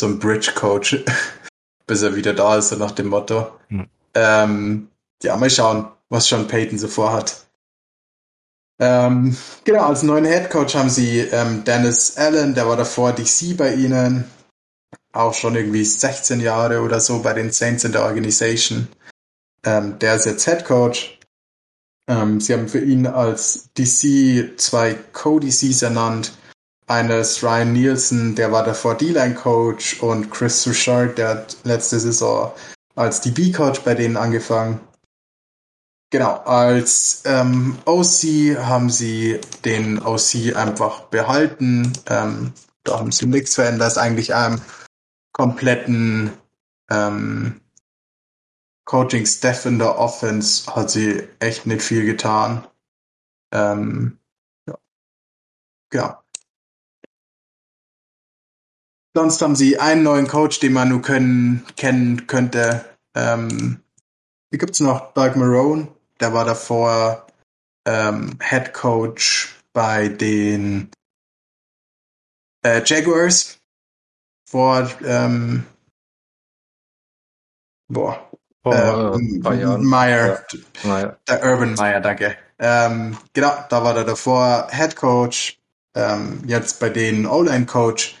so ein Bridge-Coach, bis er wieder da ist, so nach dem Motto. Hm. Ähm, ja, mal schauen, was Sean Payton so vorhat. Ähm, genau, als neuen Head Coach haben sie ähm, Dennis Allen, der war davor DC bei ihnen, auch schon irgendwie 16 Jahre oder so bei den Saints in der Organisation. Ähm, der ist jetzt Head Coach. Ähm, sie haben für ihn als DC zwei Co-DCs ernannt eines Ryan Nielsen, der war davor D-Line-Coach und Chris Suchard, der hat letzte Saison als DB-Coach bei denen angefangen. Genau, als ähm, OC haben sie den OC einfach behalten. Ähm, da haben sie nichts verändert. Ist eigentlich einem kompletten ähm, Coaching-Staff in der Offense hat sie echt nicht viel getan. Ähm, ja. ja. Sonst haben sie einen neuen Coach, den man nur können, kennen könnte. Ähm, hier gibt's noch Doug Marone, der war davor ähm, Head Coach bei den äh, Jaguars vor ähm, boah, oh, ähm, Meyer, ja. der Urban Meyer, danke. Ähm, genau, da war er davor Head Coach ähm, jetzt bei denen O-Line-Coach,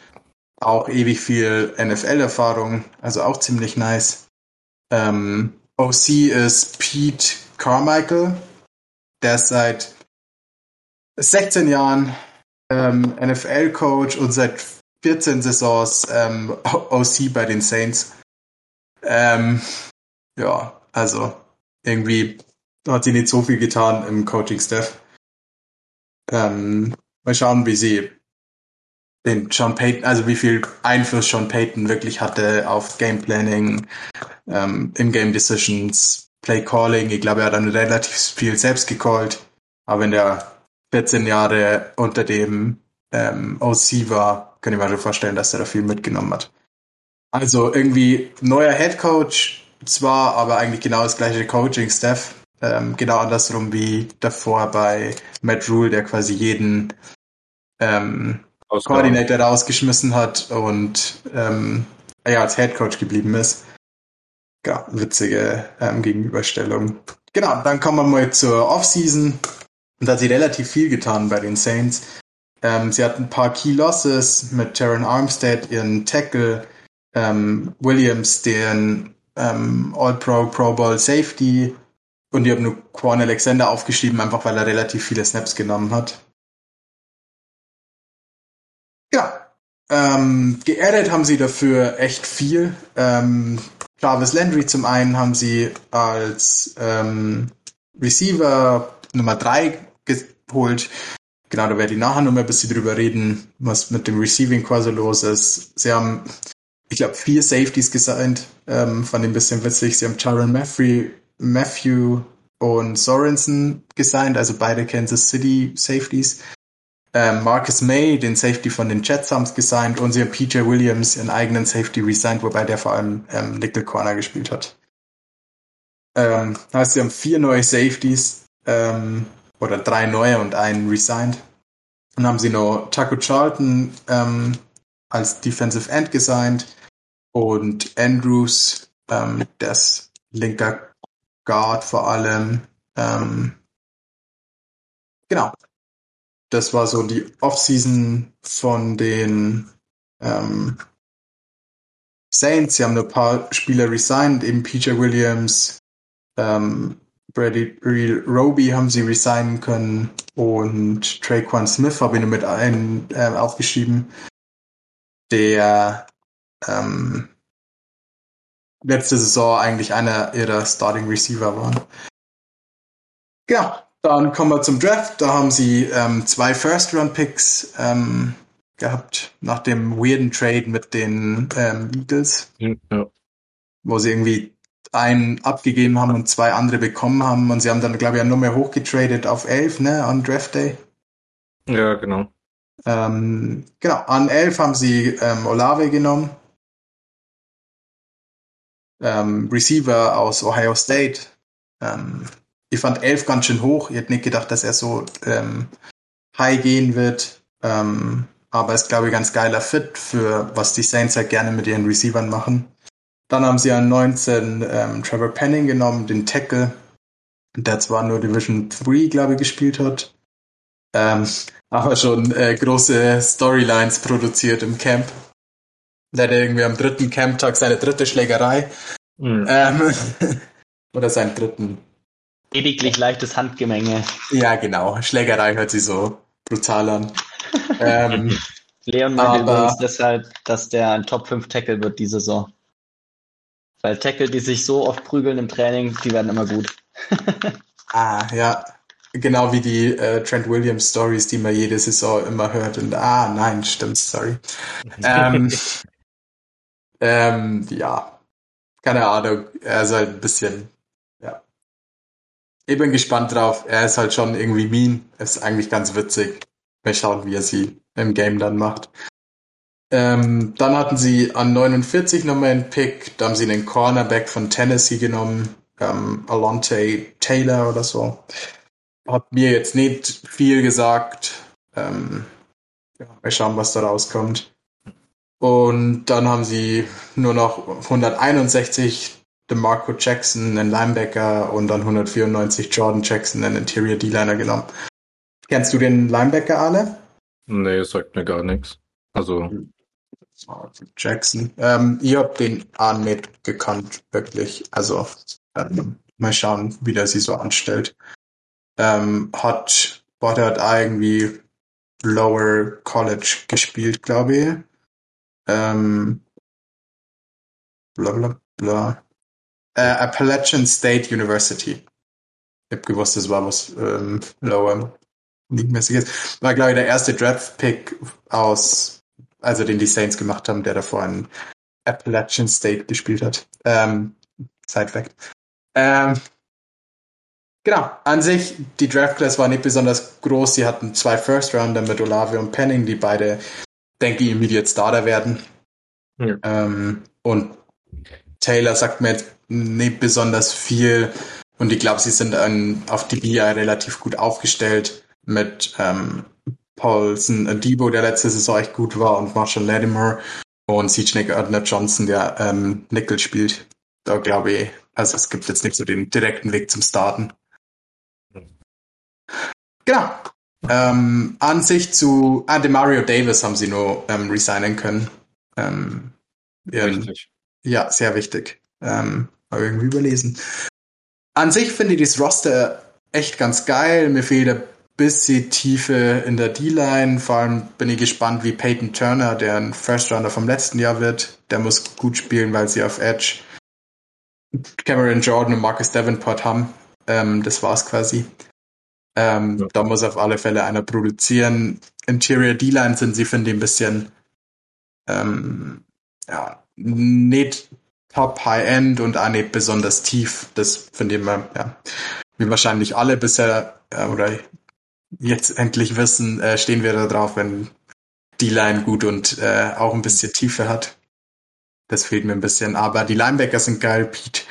auch ewig viel NFL-Erfahrung, also auch ziemlich nice. Ähm, OC ist Pete Carmichael, der ist seit 16 Jahren ähm, NFL-Coach und seit 14 Saisons ähm, OC bei den Saints. Ähm, ja, also irgendwie hat sie nicht so viel getan im Coaching-Staff. Ähm, mal schauen, wie sie den Sean Payton, also wie viel Einfluss Sean Payton wirklich hatte auf Game Planning, ähm, In-Game Decisions, Play Calling. Ich glaube, er hat dann relativ viel selbst gecallt. Aber wenn der 14 Jahre unter dem ähm, OC war, kann ich mir schon vorstellen, dass er da viel mitgenommen hat. Also irgendwie neuer Head Coach zwar, aber eigentlich genau das gleiche Coaching-Staff. Ähm, genau andersrum wie davor bei Matt Rule, der quasi jeden ähm, Coordinator rausgeschmissen hat und ähm, ja, als Head Coach geblieben ist. Ja, witzige ähm, Gegenüberstellung. Genau, dann kommen wir mal zur Offseason. Und da hat sie relativ viel getan bei den Saints. Ähm, sie hatten ein paar Key Losses mit Terran Armstead, ihren Tackle, ähm, Williams, den ähm, All-Pro, Pro Bowl Safety und die haben nur Quan Alexander aufgeschrieben, einfach weil er relativ viele Snaps genommen hat. Ähm, geaddet haben sie dafür echt viel. Ähm, Jarvis Landry zum einen haben sie als ähm, Receiver Nummer 3 geholt. Genau, da werde ich nachher noch mal ein bisschen drüber reden, was mit dem Receiving quasi los ist. Sie haben, ich glaube, vier Safeties gesigned, ähm, fand ich bisschen witzig. Sie haben Tyron Matthew, Matthew und Sorensen gesigned, also beide Kansas City Safeties. Ähm, Marcus May, den Safety von den Jets, haben es gesigned und sie haben PJ Williams, ihren eigenen Safety, resigned, wobei der vor allem ähm, Nickel Corner gespielt hat. Ähm, heißt, sie haben vier neue Safeties. Ähm, oder drei neue und einen resigned. Dann haben sie noch Taco Charlton ähm, als Defensive End gesigned und Andrews, ähm, ist linker Guard vor allem. Ähm. Das war so die Offseason von den ähm, Saints. Sie haben ein paar Spieler resigned, eben PJ Williams, ähm, Brady Roby haben sie resignen können und Traquan Smith habe ich nur mit ein, äh, aufgeschrieben, der ähm, letzte Saison eigentlich einer ihrer Starting Receiver war. Ja, dann kommen wir zum Draft. Da haben sie ähm, zwei First-Round-Picks ähm, gehabt nach dem weirden Trade mit den ähm, Eagles, ja. wo sie irgendwie einen abgegeben haben und zwei andere bekommen haben. Und sie haben dann, glaube ich, nur mehr hochgetradet auf elf, ne, an Draft Day. Ja, genau. Ähm, genau, an elf haben sie ähm, Olave genommen. Ähm, Receiver aus Ohio State. Ähm, ich fand elf ganz schön hoch. Ich hätte nicht gedacht, dass er so ähm, high gehen wird. Ähm, aber ist, glaube ich, ganz geiler Fit für was die Saints halt gerne mit ihren Receivern machen. Dann haben sie an 19 ähm, Trevor Penning genommen, den Tackle, der zwar nur Division 3, glaube ich, gespielt hat, ähm, aber schon äh, große Storylines produziert im Camp. Der hatte irgendwie am dritten Camptag seine dritte Schlägerei. Mhm. Ähm, oder seinen dritten. Lediglich leichtes Handgemenge. Ja, genau. Schlägerei hört sich so brutal an. ähm, Leon meinte übrigens deshalb, dass der ein Top 5 Tackle wird diese Saison. Weil Tackle, die sich so oft prügeln im Training, die werden immer gut. ah, ja. Genau wie die äh, Trent Williams Stories, die man jede Saison immer hört. Und ah, nein, stimmt, sorry. ähm, ähm, ja, keine Ahnung. Er ist halt ein bisschen. Ich bin gespannt drauf. Er ist halt schon irgendwie mean. Ist eigentlich ganz witzig. Mal schauen, wie er sie im Game dann macht. Ähm, dann hatten sie an 49 nochmal einen Pick, da haben sie einen Cornerback von Tennessee genommen, ähm, Alonte Taylor oder so. Hat mir jetzt nicht viel gesagt. Ähm, ja, mal schauen, was da rauskommt. Und dann haben sie nur noch 161 DeMarco Jackson, einen Linebacker, und dann 194 Jordan Jackson, einen Interior D-Liner genommen. Kennst du den Linebacker alle? Nee, sagt mir gar nichts. Also. Jackson. Ähm, ich hab den nicht gekannt, wirklich. Also, ähm, mal schauen, wie der sie so anstellt. Ähm, hat, boah, der hat irgendwie Lower College gespielt, glaube ich. Ähm, bla bla bla. Äh, Appalachian State University. Ich hab gewusst, das war was ähm, Lower League-mäßiges. War, glaube ich, der erste Draft-Pick aus, also den die Saints gemacht haben, der davor in Appalachian State gespielt hat. Ähm, Side Fact. Ähm, genau, an sich, die Draft Class war nicht besonders groß. Sie hatten zwei First Rounder mit Olave und Penning, die beide, denke ich, Immediate Starter werden. Ja. Ähm, und Taylor sagt mir jetzt nicht besonders viel. Und ich glaube, sie sind an, auf die BI relativ gut aufgestellt mit ähm, Paulson Debo, der letzte Saison echt gut war, und Marshall Latimer und CJ Gardner Johnson, der ähm, Nickel spielt. Da glaube ich, also es gibt jetzt nicht so den direkten Weg zum Starten. Genau. Ähm, an sich zu ah, Mario Davis haben sie nur ähm, resignen können. Ähm, wichtig. Ja, sehr wichtig. Ähm, habe irgendwie überlesen. An sich finde ich das Roster echt ganz geil. Mir fehlt ein bisschen Tiefe in der D-Line. Vor allem bin ich gespannt, wie Peyton Turner, der ein First Rounder vom letzten Jahr wird, der muss gut spielen, weil sie auf Edge Cameron Jordan und Marcus Davenport haben. Ähm, das war's quasi. Ähm, ja. Da muss auf alle Fälle einer produzieren. Interior D-Line sind sie, finde ich, ein bisschen ähm, ja, nicht top High-End und auch nicht besonders tief. Das finde ich immer, ja, wie wahrscheinlich alle bisher äh, oder jetzt endlich wissen, äh, stehen wir da drauf, wenn die Line gut und äh, auch ein bisschen Tiefe hat. Das fehlt mir ein bisschen. Aber die Linebacker sind geil. Pete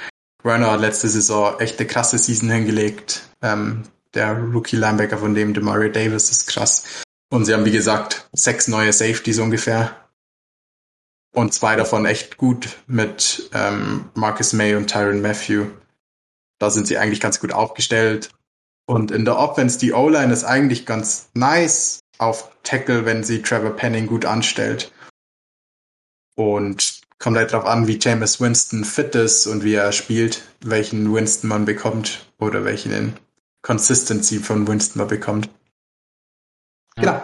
Werner hat letzte Saison echt eine krasse Season hingelegt. Ähm, der Rookie-Linebacker von dem Demario Davis ist krass. Und sie haben, wie gesagt, sechs neue Safeties ungefähr. Und zwei davon echt gut mit ähm, Marcus May und Tyron Matthew. Da sind sie eigentlich ganz gut aufgestellt. Und in der Offense, die O-Line ist eigentlich ganz nice auf Tackle, wenn sie Trevor Penning gut anstellt. Und kommt halt drauf an, wie James Winston fit ist und wie er spielt, welchen Winston man bekommt oder welchen Consistency von Winston man bekommt. Genau.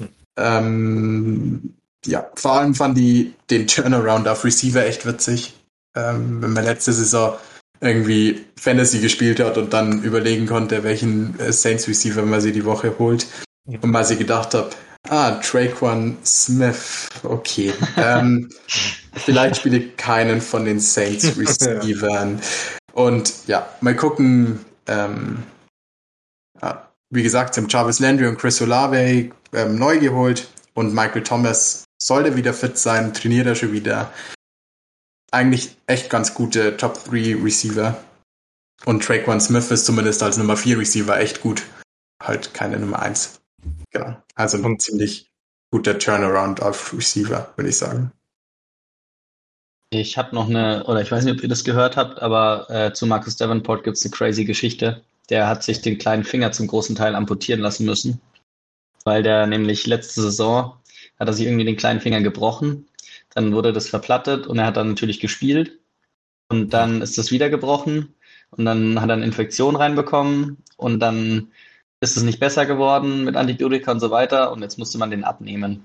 Hm. Ähm, ja, vor allem fand die den Turnaround auf Receiver echt witzig. Ähm, wenn man letzte Saison irgendwie Fantasy gespielt hat und dann überlegen konnte, welchen äh, Saints Receiver man sie die Woche holt. Und mal sie gedacht habe, ah, Traquan Smith, okay. ähm, vielleicht spiele ich keinen von den Saints Receivern. Und ja, mal gucken, ähm, ja, wie gesagt, sie haben Jarvis Landry und Chris Olave ähm, neu geholt und Michael Thomas sollte wieder fit sein, trainiert er schon wieder eigentlich echt ganz gute Top 3 Receiver. Und Traquan Smith ist zumindest als Nummer 4 Receiver echt gut. Halt keine Nummer 1. Genau. Also ein ziemlich guter Turnaround auf Receiver, würde ich sagen. Ich habe noch eine, oder ich weiß nicht, ob ihr das gehört habt, aber äh, zu Marcus Davenport gibt es eine crazy Geschichte. Der hat sich den kleinen Finger zum großen Teil amputieren lassen müssen, weil der nämlich letzte Saison hat er sich irgendwie den kleinen Finger gebrochen dann wurde das verplattet und er hat dann natürlich gespielt. Und dann ist das wieder gebrochen. Und dann hat er eine Infektion reinbekommen. Und dann ist es nicht besser geworden mit Antibiotika und so weiter. Und jetzt musste man den abnehmen.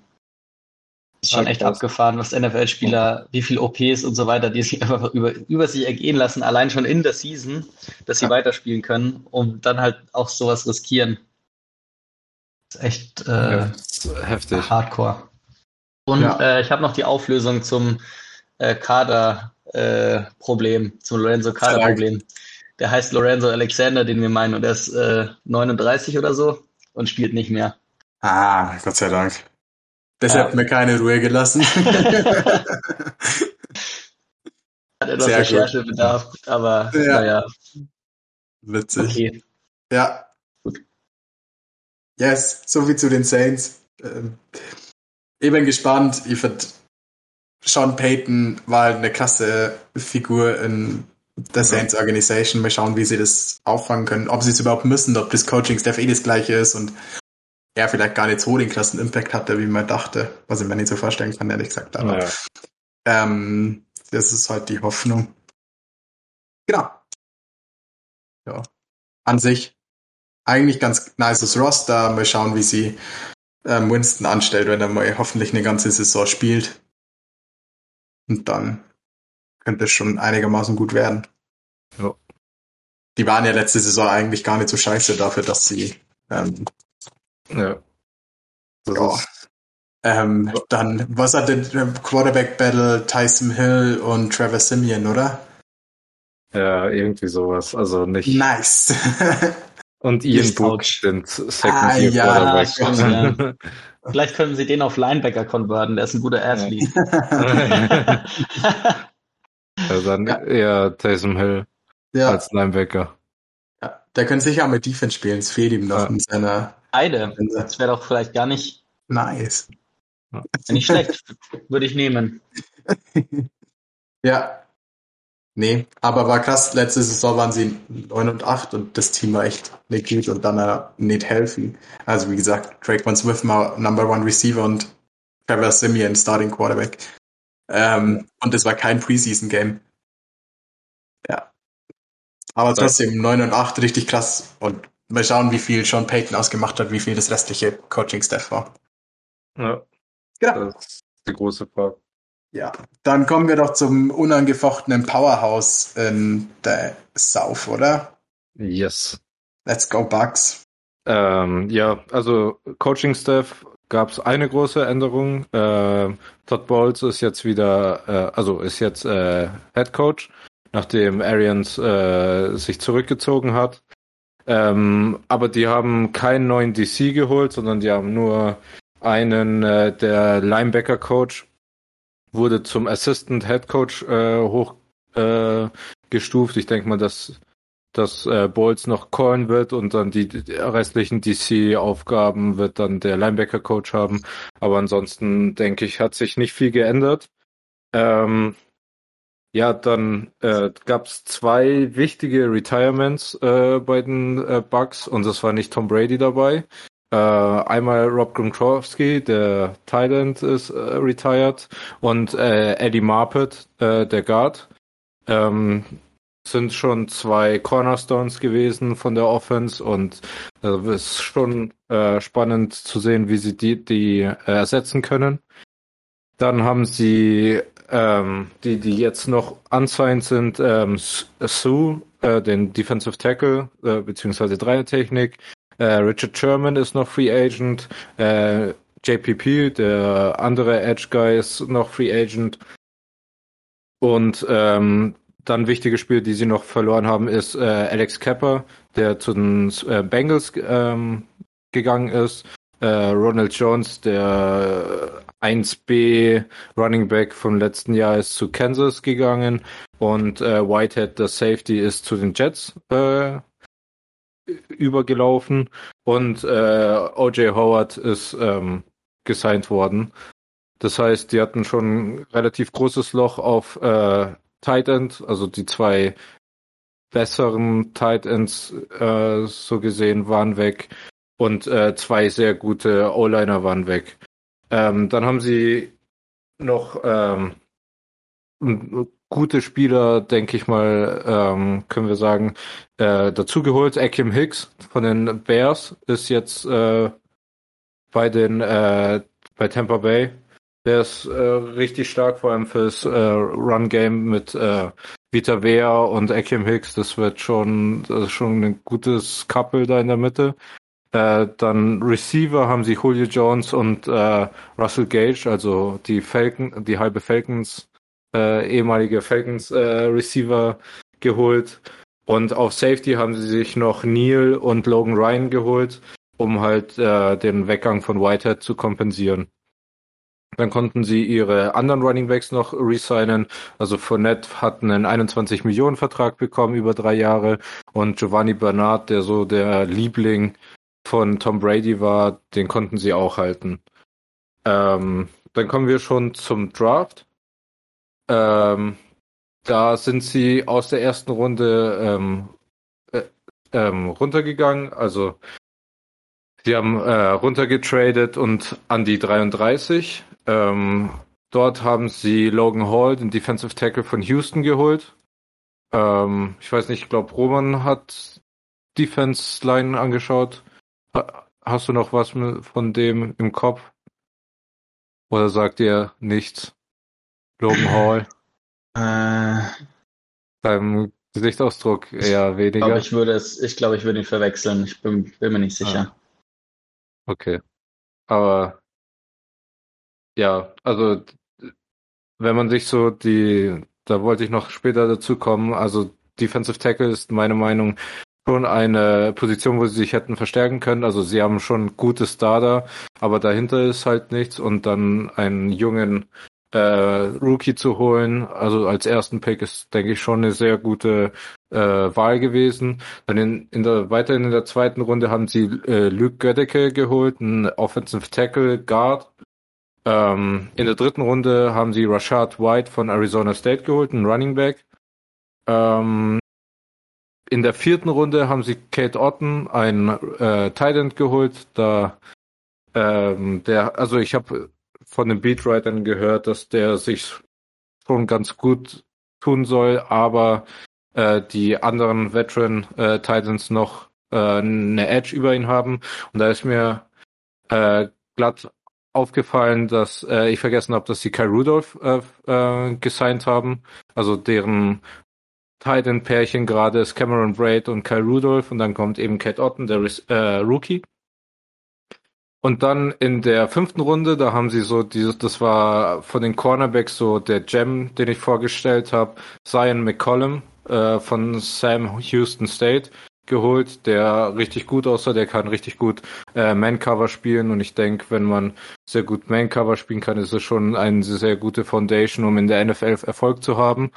ist schon echt abgefahren, was NFL-Spieler, wie viel OPs und so weiter, die sich einfach über, über sich ergehen lassen, allein schon in der Season, dass sie ja. weiterspielen können, um dann halt auch sowas riskieren. Das ist echt äh, heftig. Hardcore. Und ja. äh, ich habe noch die Auflösung zum äh, Kader-Problem, äh, zum Lorenzo-Kader-Problem. Der heißt Lorenzo Alexander, den wir meinen, und er ist 39 äh, oder so und spielt nicht mehr. Ah, Gott sei Dank. Deshalb ja. hat mir keine Ruhe gelassen. hat etwas Recherchebedarf, aber ja. naja. Witzig. Okay. Ja. Gut. Yes, soviel zu den Saints. Ähm, ich bin gespannt. Ich finde, Sean Payton war halt eine klasse Figur in der Saints Organization. Mal schauen, wie sie das auffangen können. Ob sie es überhaupt müssen, ob das Coaching-Staff eh das gleiche ist und er vielleicht gar nicht so den krassen Impact hatte, wie man dachte, was ich mir nicht so vorstellen kann, ehrlich gesagt. Aber ja. ähm, das ist halt die Hoffnung. Genau. Ja. An sich eigentlich ganz nices Roster. Mal schauen, wie sie ähm, Winston anstellt, wenn er mal hoffentlich eine ganze Saison spielt. Und dann könnte es schon einigermaßen gut werden. Ja. Die waren ja letzte Saison eigentlich gar nicht so scheiße dafür, dass sie ähm, ja. ja. Ähm, dann, was hat denn Quarterback Battle Tyson Hill und Trevor Simeon, oder? Ja, irgendwie sowas. Also nicht. Nice. und Ian Book sind Second ah, Year ja, Quarterback. Schon, ja. Vielleicht können sie den auf Linebacker konverten, der ist ein guter Athlete. ja, dann ja. eher Taysom Hill ja. als Linebacker. Ja, der könnte sicher auch mit Defense spielen, es fehlt ihm noch ja. in seiner. Beide. Das wäre doch vielleicht gar nicht. Nice. Nicht schlecht, würde ich nehmen. ja. Nee, aber war krass, letzte Saison waren sie 9 und 8 und das Team war echt nicht gut und dann äh, nicht helfen. Also wie gesagt, Drake Von Smith mal Number One Receiver und Trevor Simeon Starting Quarterback. Ähm, und es war kein Preseason-Game. Ja. Aber trotzdem 9 und 8 richtig krass und mal schauen, wie viel Sean Payton ausgemacht hat, wie viel das restliche Coaching-Staff war. Ja. Genau. Das ist die große Frage. Ja, dann kommen wir doch zum unangefochtenen Powerhouse in der South, oder? Yes. Let's go, Bugs. Ähm, ja, also Coaching-Staff gab es eine große Änderung. Äh, Todd Bowles ist jetzt wieder, äh, also ist jetzt äh, Head Coach, nachdem Arians äh, sich zurückgezogen hat. Ähm, aber die haben keinen neuen DC geholt, sondern die haben nur einen, äh, der Linebacker Coach wurde zum Assistant Head Coach äh, hochgestuft. Äh, ich denke mal, dass dass äh, Bowles noch callen wird und dann die, restlichen DC-Aufgaben wird dann der Linebacker-Coach haben. Aber ansonsten denke ich, hat sich nicht viel geändert. Ähm, ja, dann äh, gab es zwei wichtige Retirements äh, bei den äh, Bucks und es war nicht Tom Brady dabei. Äh, einmal Rob Gronkowski, der Thailand ist äh, retired und äh, Eddie Marpet, äh, der Guard. Ähm, sind schon zwei Cornerstones gewesen von der Offense und es äh, ist schon äh, spannend zu sehen, wie sie die, die äh, ersetzen können. Dann haben sie ähm, die, die jetzt noch unsigned sind, ähm, Sue, äh, den Defensive Tackle, äh, beziehungsweise Dreiertechnik, äh, Richard Sherman ist noch Free Agent. Äh, JPP, der andere Edge Guy, ist noch Free Agent. Und ähm, dann wichtige Spiele, die sie noch verloren haben, ist äh, Alex Kepper, der zu den äh, Bengals ähm, gegangen ist. Äh, Ronald Jones, der 1B Running Back vom letzten Jahr, ist zu Kansas gegangen. Und äh, Whitehead, der Safety, ist zu den Jets äh, übergelaufen und äh, OJ Howard ist ähm, gesigned worden. Das heißt, die hatten schon ein relativ großes Loch auf äh, Tight End, also die zwei besseren Tight Ends äh, so gesehen waren weg und äh, zwei sehr gute O-Liner waren weg. Ähm, dann haben sie noch ähm, gute Spieler, denke ich mal, ähm, können wir sagen, äh, dazugeholt. Akim Hicks von den Bears ist jetzt äh, bei den äh, bei Tampa Bay. Der ist äh, richtig stark, vor allem fürs äh, Run-Game mit äh, Vita Vea und Akim Hicks. Das wird schon, das ist schon ein gutes Couple da in der Mitte. Äh, dann Receiver haben sie Julio Jones und äh, Russell Gage, also die Falcon, die halbe Falcons äh, ehemalige Falcons äh, Receiver geholt. Und auf Safety haben sie sich noch Neil und Logan Ryan geholt, um halt äh, den Weggang von Whitehead zu kompensieren. Dann konnten sie ihre anderen Running Backs noch resignen. Also Fournette hat einen 21 Millionen Vertrag bekommen über drei Jahre und Giovanni Bernard, der so der Liebling von Tom Brady war, den konnten sie auch halten. Ähm, dann kommen wir schon zum Draft. Ähm, da sind sie aus der ersten Runde ähm, äh, ähm, runtergegangen. Also sie haben äh, runtergetradet und an die 33. Ähm, dort haben sie Logan Hall, den Defensive Tackle von Houston, geholt. Ähm, ich weiß nicht, ich glaube, Roman hat Defense Line angeschaut. Hast du noch was von dem im Kopf? Oder sagt ihr nichts? Logan Hall? Äh, Beim Gesichtsausdruck eher weniger. Aber ich würde es, ich glaube, ich würde ihn verwechseln. Ich bin, bin mir nicht sicher. Ah. Okay. Aber ja, also wenn man sich so die, da wollte ich noch später dazu kommen, also Defensive Tackle ist meine Meinung schon eine Position, wo sie sich hätten verstärken können. Also sie haben schon gute Starter, aber dahinter ist halt nichts und dann einen jungen äh, Rookie zu holen, also als ersten Pick ist, denke ich, schon eine sehr gute äh, Wahl gewesen. Dann in, in der weiterhin in der zweiten Runde haben sie äh, Luke Gödecke geholt, einen Offensive Tackle Guard. Ähm, in der dritten Runde haben sie Rashad White von Arizona State geholt, einen Running Back. Ähm, in der vierten Runde haben sie Kate Otten, einen äh, Tight End geholt. Da ähm, der, also ich habe von den Beatwritern gehört, dass der sich schon ganz gut tun soll, aber äh, die anderen Veteran äh, Titans noch äh, eine Edge über ihn haben. Und da ist mir äh, glatt aufgefallen, dass äh, ich vergessen habe, dass sie Kai Rudolph äh, äh, gesigned haben. Also deren Titan-Pärchen gerade ist Cameron Braid und Kai Rudolph und dann kommt eben Cat Otten, der äh, Rookie. Und dann in der fünften Runde, da haben sie so dieses, das war von den Cornerbacks so der Gem, den ich vorgestellt habe, Zion McCollum äh, von Sam Houston State geholt, der richtig gut aussah, der kann richtig gut äh, Man-Cover spielen und ich denke, wenn man sehr gut Man-Cover spielen kann, ist es schon eine sehr gute Foundation, um in der NFL Erfolg zu haben.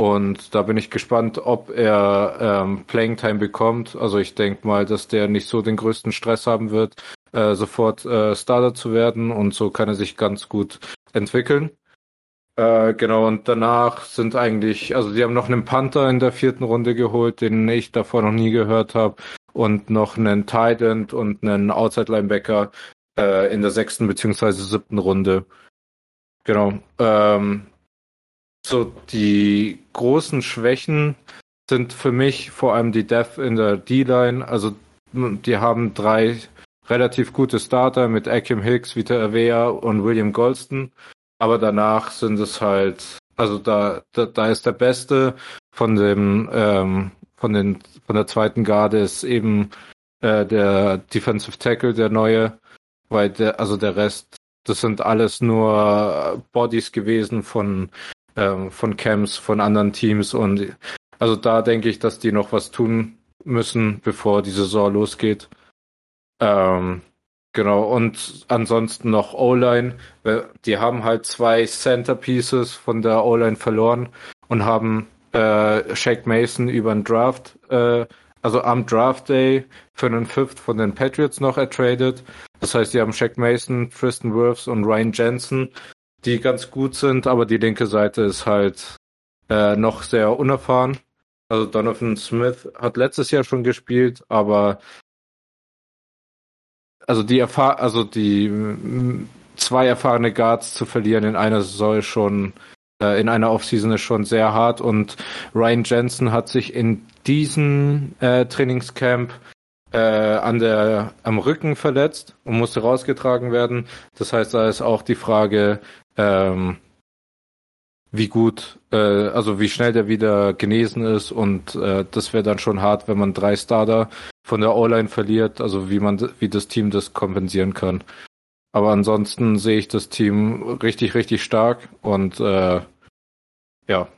Und da bin ich gespannt, ob er ähm, Playing Time bekommt. Also ich denke mal, dass der nicht so den größten Stress haben wird, äh, sofort äh, Starter zu werden und so kann er sich ganz gut entwickeln. Äh, genau, und danach sind eigentlich, also sie haben noch einen Panther in der vierten Runde geholt, den ich davor noch nie gehört habe, und noch einen Tight End und einen Outside Linebacker äh, in der sechsten beziehungsweise siebten Runde. Genau. Ähm, so die großen Schwächen sind für mich vor allem die Death in der D-Line. Also die haben drei relativ gute Starter mit Akim Hicks, Vita Avea und William Golston. Aber danach sind es halt, also da, da, da ist der Beste von dem, ähm, von den, von der zweiten Garde ist eben äh, der Defensive Tackle, der neue, weil der, also der Rest, das sind alles nur Bodies gewesen von, ähm, von Camps, von anderen Teams und also da denke ich, dass die noch was tun müssen, bevor die Saison losgeht. Ähm, genau, und ansonsten noch O-Line. Die haben halt zwei Centerpieces von der O-Line verloren und haben äh, Shaq Mason über den Draft, äh, also am Draft Day für einen Fifth von den Patriots noch ertradet. Das heißt, die haben Shaq Mason, Tristan Wirfs und Ryan Jensen, die ganz gut sind, aber die linke Seite ist halt äh, noch sehr unerfahren. Also Donovan Smith hat letztes Jahr schon gespielt, aber also die Erfahr also die zwei erfahrene Guards zu verlieren in einer Saison schon äh, in einer Offseason ist schon sehr hart und Ryan Jensen hat sich in diesem äh, Trainingscamp äh, an der am Rücken verletzt und musste rausgetragen werden. Das heißt, da ist auch die Frage, ähm, wie gut, äh, also wie schnell der wieder genesen ist und äh, das wäre dann schon hart, wenn man drei Starter von der O-Line verliert, also wie man, wie das Team das kompensieren kann. Aber ansonsten sehe ich das Team richtig, richtig stark und äh, ja,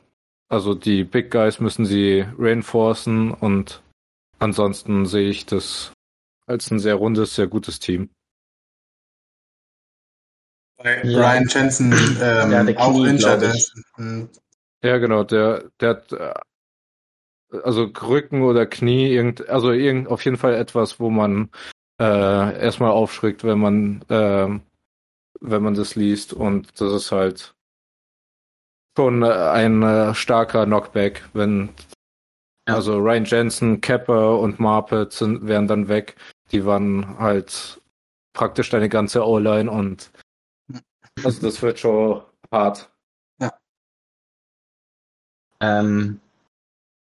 also die Big Guys müssen sie reinforcen und ansonsten sehe ich das als ein sehr rundes, sehr gutes Team. Bei ja. Brian Jensen ähm, ja, auch injured. Ja, genau, der, der hat äh, also Rücken oder Knie, irgend, also irgend, auf jeden Fall etwas, wo man äh, erstmal aufschrickt, wenn man äh, wenn man das liest und das ist halt schon ein äh, starker Knockback, wenn ja. also Ryan Jensen, Kepper und Marpet sind, wären dann weg. die waren halt praktisch deine ganze O-Line und also das wird schon hart. Ja. Ähm,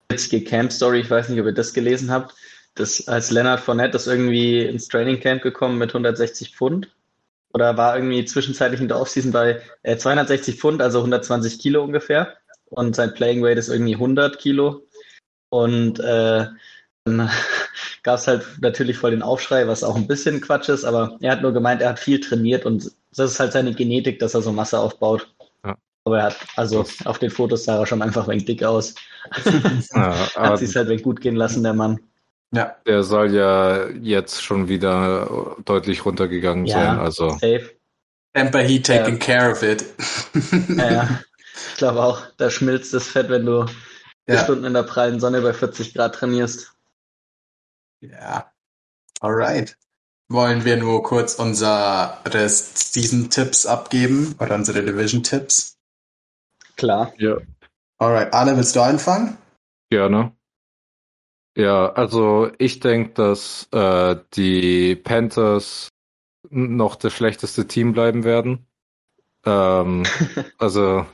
witzige Camp-Story, ich weiß nicht, ob ihr das gelesen habt. Das, als Leonard Fournette ist irgendwie ins Training Camp gekommen mit 160 Pfund oder war irgendwie zwischenzeitlich in der Offseason bei äh, 260 Pfund, also 120 Kilo ungefähr. Und sein Playing Weight ist irgendwie 100 Kilo. Und äh, dann gab es halt natürlich voll den Aufschrei, was auch ein bisschen Quatsch ist, aber er hat nur gemeint, er hat viel trainiert und das ist halt seine Genetik, dass er so Masse aufbaut. Ja. Aber er hat, also auf den Fotos sah er schon einfach ein wenig dick aus. Ja, hat sich halt ein wenig gut gehen lassen, der Mann. Ja. Der soll ja jetzt schon wieder deutlich runtergegangen Ja. sein. Also Safe. Tampa Heat taking Ja. care of it. Ja, ja. Ich glaube auch, da schmilzt das Fett, wenn du vier Ja. Stunden in der prallen Sonne bei 40 Grad trainierst. Ja. Alright. Wollen wir nur kurz unsere Season-Tipps abgeben oder unsere Division-Tipps? Klar. ja, Alright, Arne, willst du anfangen? gerne. Ja, also ich denke, dass äh, die Panthers noch das schlechteste Team bleiben werden. Ähm, also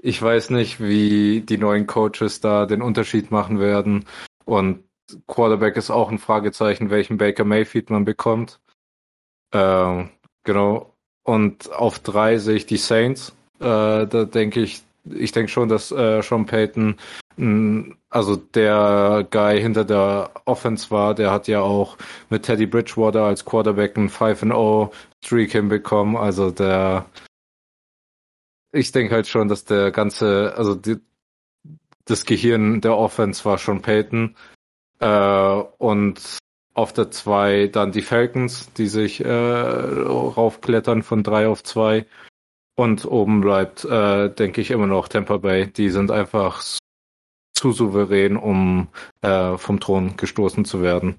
ich weiß nicht, wie die neuen Coaches da den Unterschied machen werden. Und Quarterback ist auch ein Fragezeichen, welchen Baker Mayfield man bekommt. Ähm, genau. Und auf drei sehe ich die Saints. Äh, da denke ich, ich denke schon, dass äh, Sean Payton, mh, also der Guy hinter der Offense war, der hat ja auch mit Teddy Bridgewater als Quarterback einen 5-0 Streak hinbekommen. Also der, ich denke halt schon, dass der ganze, also die, das Gehirn der Offense war schon Payton. Äh, und auf der zwei dann die Falcons, die sich äh, raufklettern von drei auf zwei. Und oben bleibt, äh, denke ich, immer noch Tampa Bay. Die sind einfach zu souverän, um äh, vom Thron gestoßen zu werden.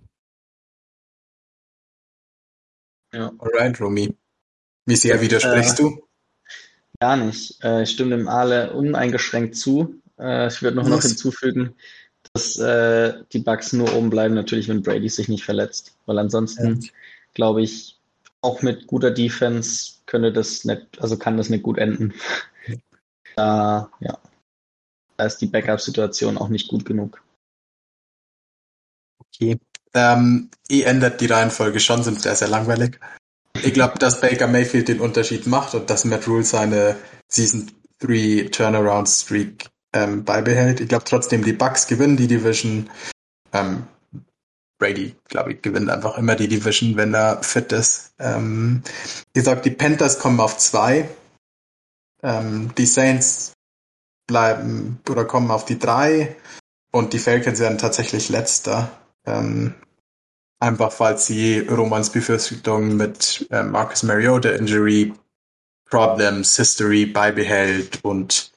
Alright, Romy. Wie sehr widersprichst Äh, du? Gar nicht. Äh, ich stimme dem Ale uneingeschränkt zu. Äh, ich würde noch, noch Was? hinzufügen, dass äh, die Bucks nur oben bleiben, natürlich, wenn Brady sich nicht verletzt. Weil ansonsten, glaube ich, auch mit guter Defense könnte das nicht, also kann das nicht gut enden. Da, ja, da ist die Backup-Situation auch nicht gut genug. Okay. Ähm, ich ändert die Reihenfolge schon, sind sehr, sehr langweilig. Ich glaube, dass Baker Mayfield den Unterschied macht und dass Matt Rule seine Season 3 Turnaround Streak ähm, beibehält. Ich glaube trotzdem, die Bucks gewinnen die Division. Ähm, Brady, glaube ich, gewinnt einfach immer die Division, wenn er fit ist. Ähm, wie gesagt, die Panthers kommen auf zwei. Ähm, die Saints bleiben oder kommen auf die drei. Und die Falcons werden tatsächlich letzter. Ähm, einfach falls sie Romans Befürchtungen mit äh, Marcus Mariota Injury Problems, History beibehält und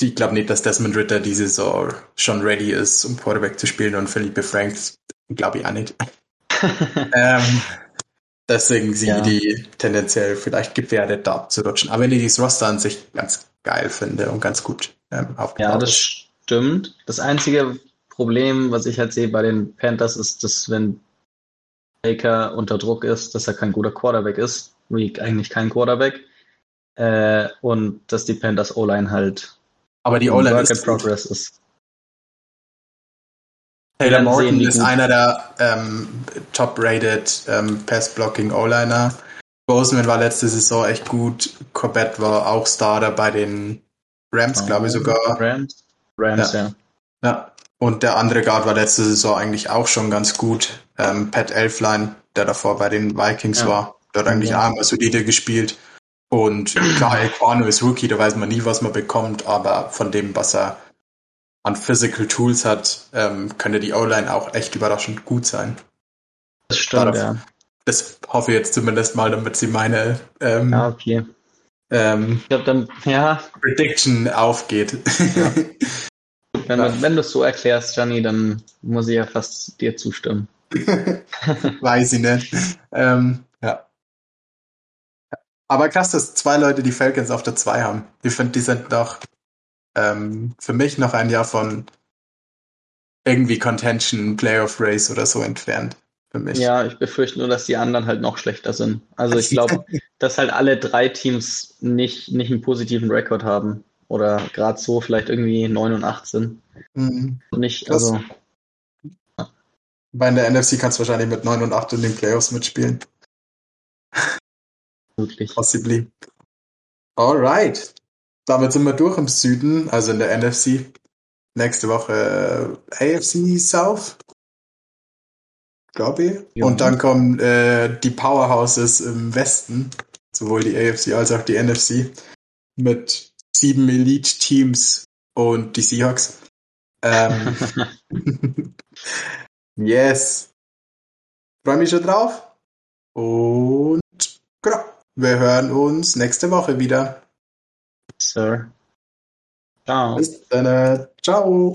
ich glaube nicht, dass Desmond Ritter diese Saison schon ready ist, um Quarterback zu spielen und Philippe Franks glaube ich auch nicht. ähm, deswegen sie Ja. die tendenziell vielleicht gefährdet, da abzurutschen. Aber wenn ich dieses Roster an sich ganz geil finde und ganz gut ähm, aufgebaut Ja, das stimmt. Das einzige Problem, was ich halt sehe bei den Panthers, ist, dass wenn Baker unter Druck ist, dass er kein guter Quarterback ist, wie eigentlich kein Quarterback, äh, und dass die Panthers O-Line halt Aber die O-Line ist. Progress ist. Taylor Morton ist einer der ähm, top-rated ähm, Pass-Blocking O-Liner. Boseman war letzte Saison echt gut. Corbett war auch Starter bei den Rams, glaube ich sogar. Rams? Rams, ja. Ja. Und der andere Guard war letzte Saison eigentlich auch schon ganz gut. Ähm, Pat Elfline, der davor bei den Vikings Ja. war, dort eigentlich Ja. auch immer solide gespielt. Und klar, Equano ist Rookie, da weiß man nie, was man bekommt, aber von dem, was er an Physical Tools hat, ähm, könnte die O-Line auch echt überraschend gut sein. Das stimmt, Darauf- ja. Das hoffe ich jetzt zumindest mal, damit sie meine ähm, Ja, okay. ähm, Ich glaube dann, ja, Prediction aufgeht. Ja. wenn, Ja. du- wenn du es so erklärst, Gianni, dann muss ich ja fast dir zustimmen. Weiß ich nicht. Ähm. Aber krass, dass zwei Leute die Falcons auf der 2 haben. Ich finde, die sind noch ähm, für mich noch ein Jahr von irgendwie Contention, Playoff Race oder so entfernt. für mich. Ja, ich befürchte nur, dass die anderen halt noch schlechter sind. Also ich glaube, dass halt alle drei Teams nicht, nicht einen positiven Rekord haben. Oder gerade so vielleicht irgendwie 9 und 8 sind. Mhm. Nicht, also. Bei der NFC kannst du wahrscheinlich mit 9 und 8 in den Playoffs mitspielen. Wirklich. Possibly. Alright. Damit sind wir durch im Süden, also in der NFC. Nächste Woche äh, AFC South. Glaube ich. Ja. Und dann kommen äh, die Powerhouses im Westen, sowohl die AFC als auch die NFC, mit sieben Elite-Teams und die Seahawks. Ähm, yes. Freue mich schon drauf. Und genau, wir hören uns nächste Woche wieder. Sir. Ciao. Bis dann. Ciao.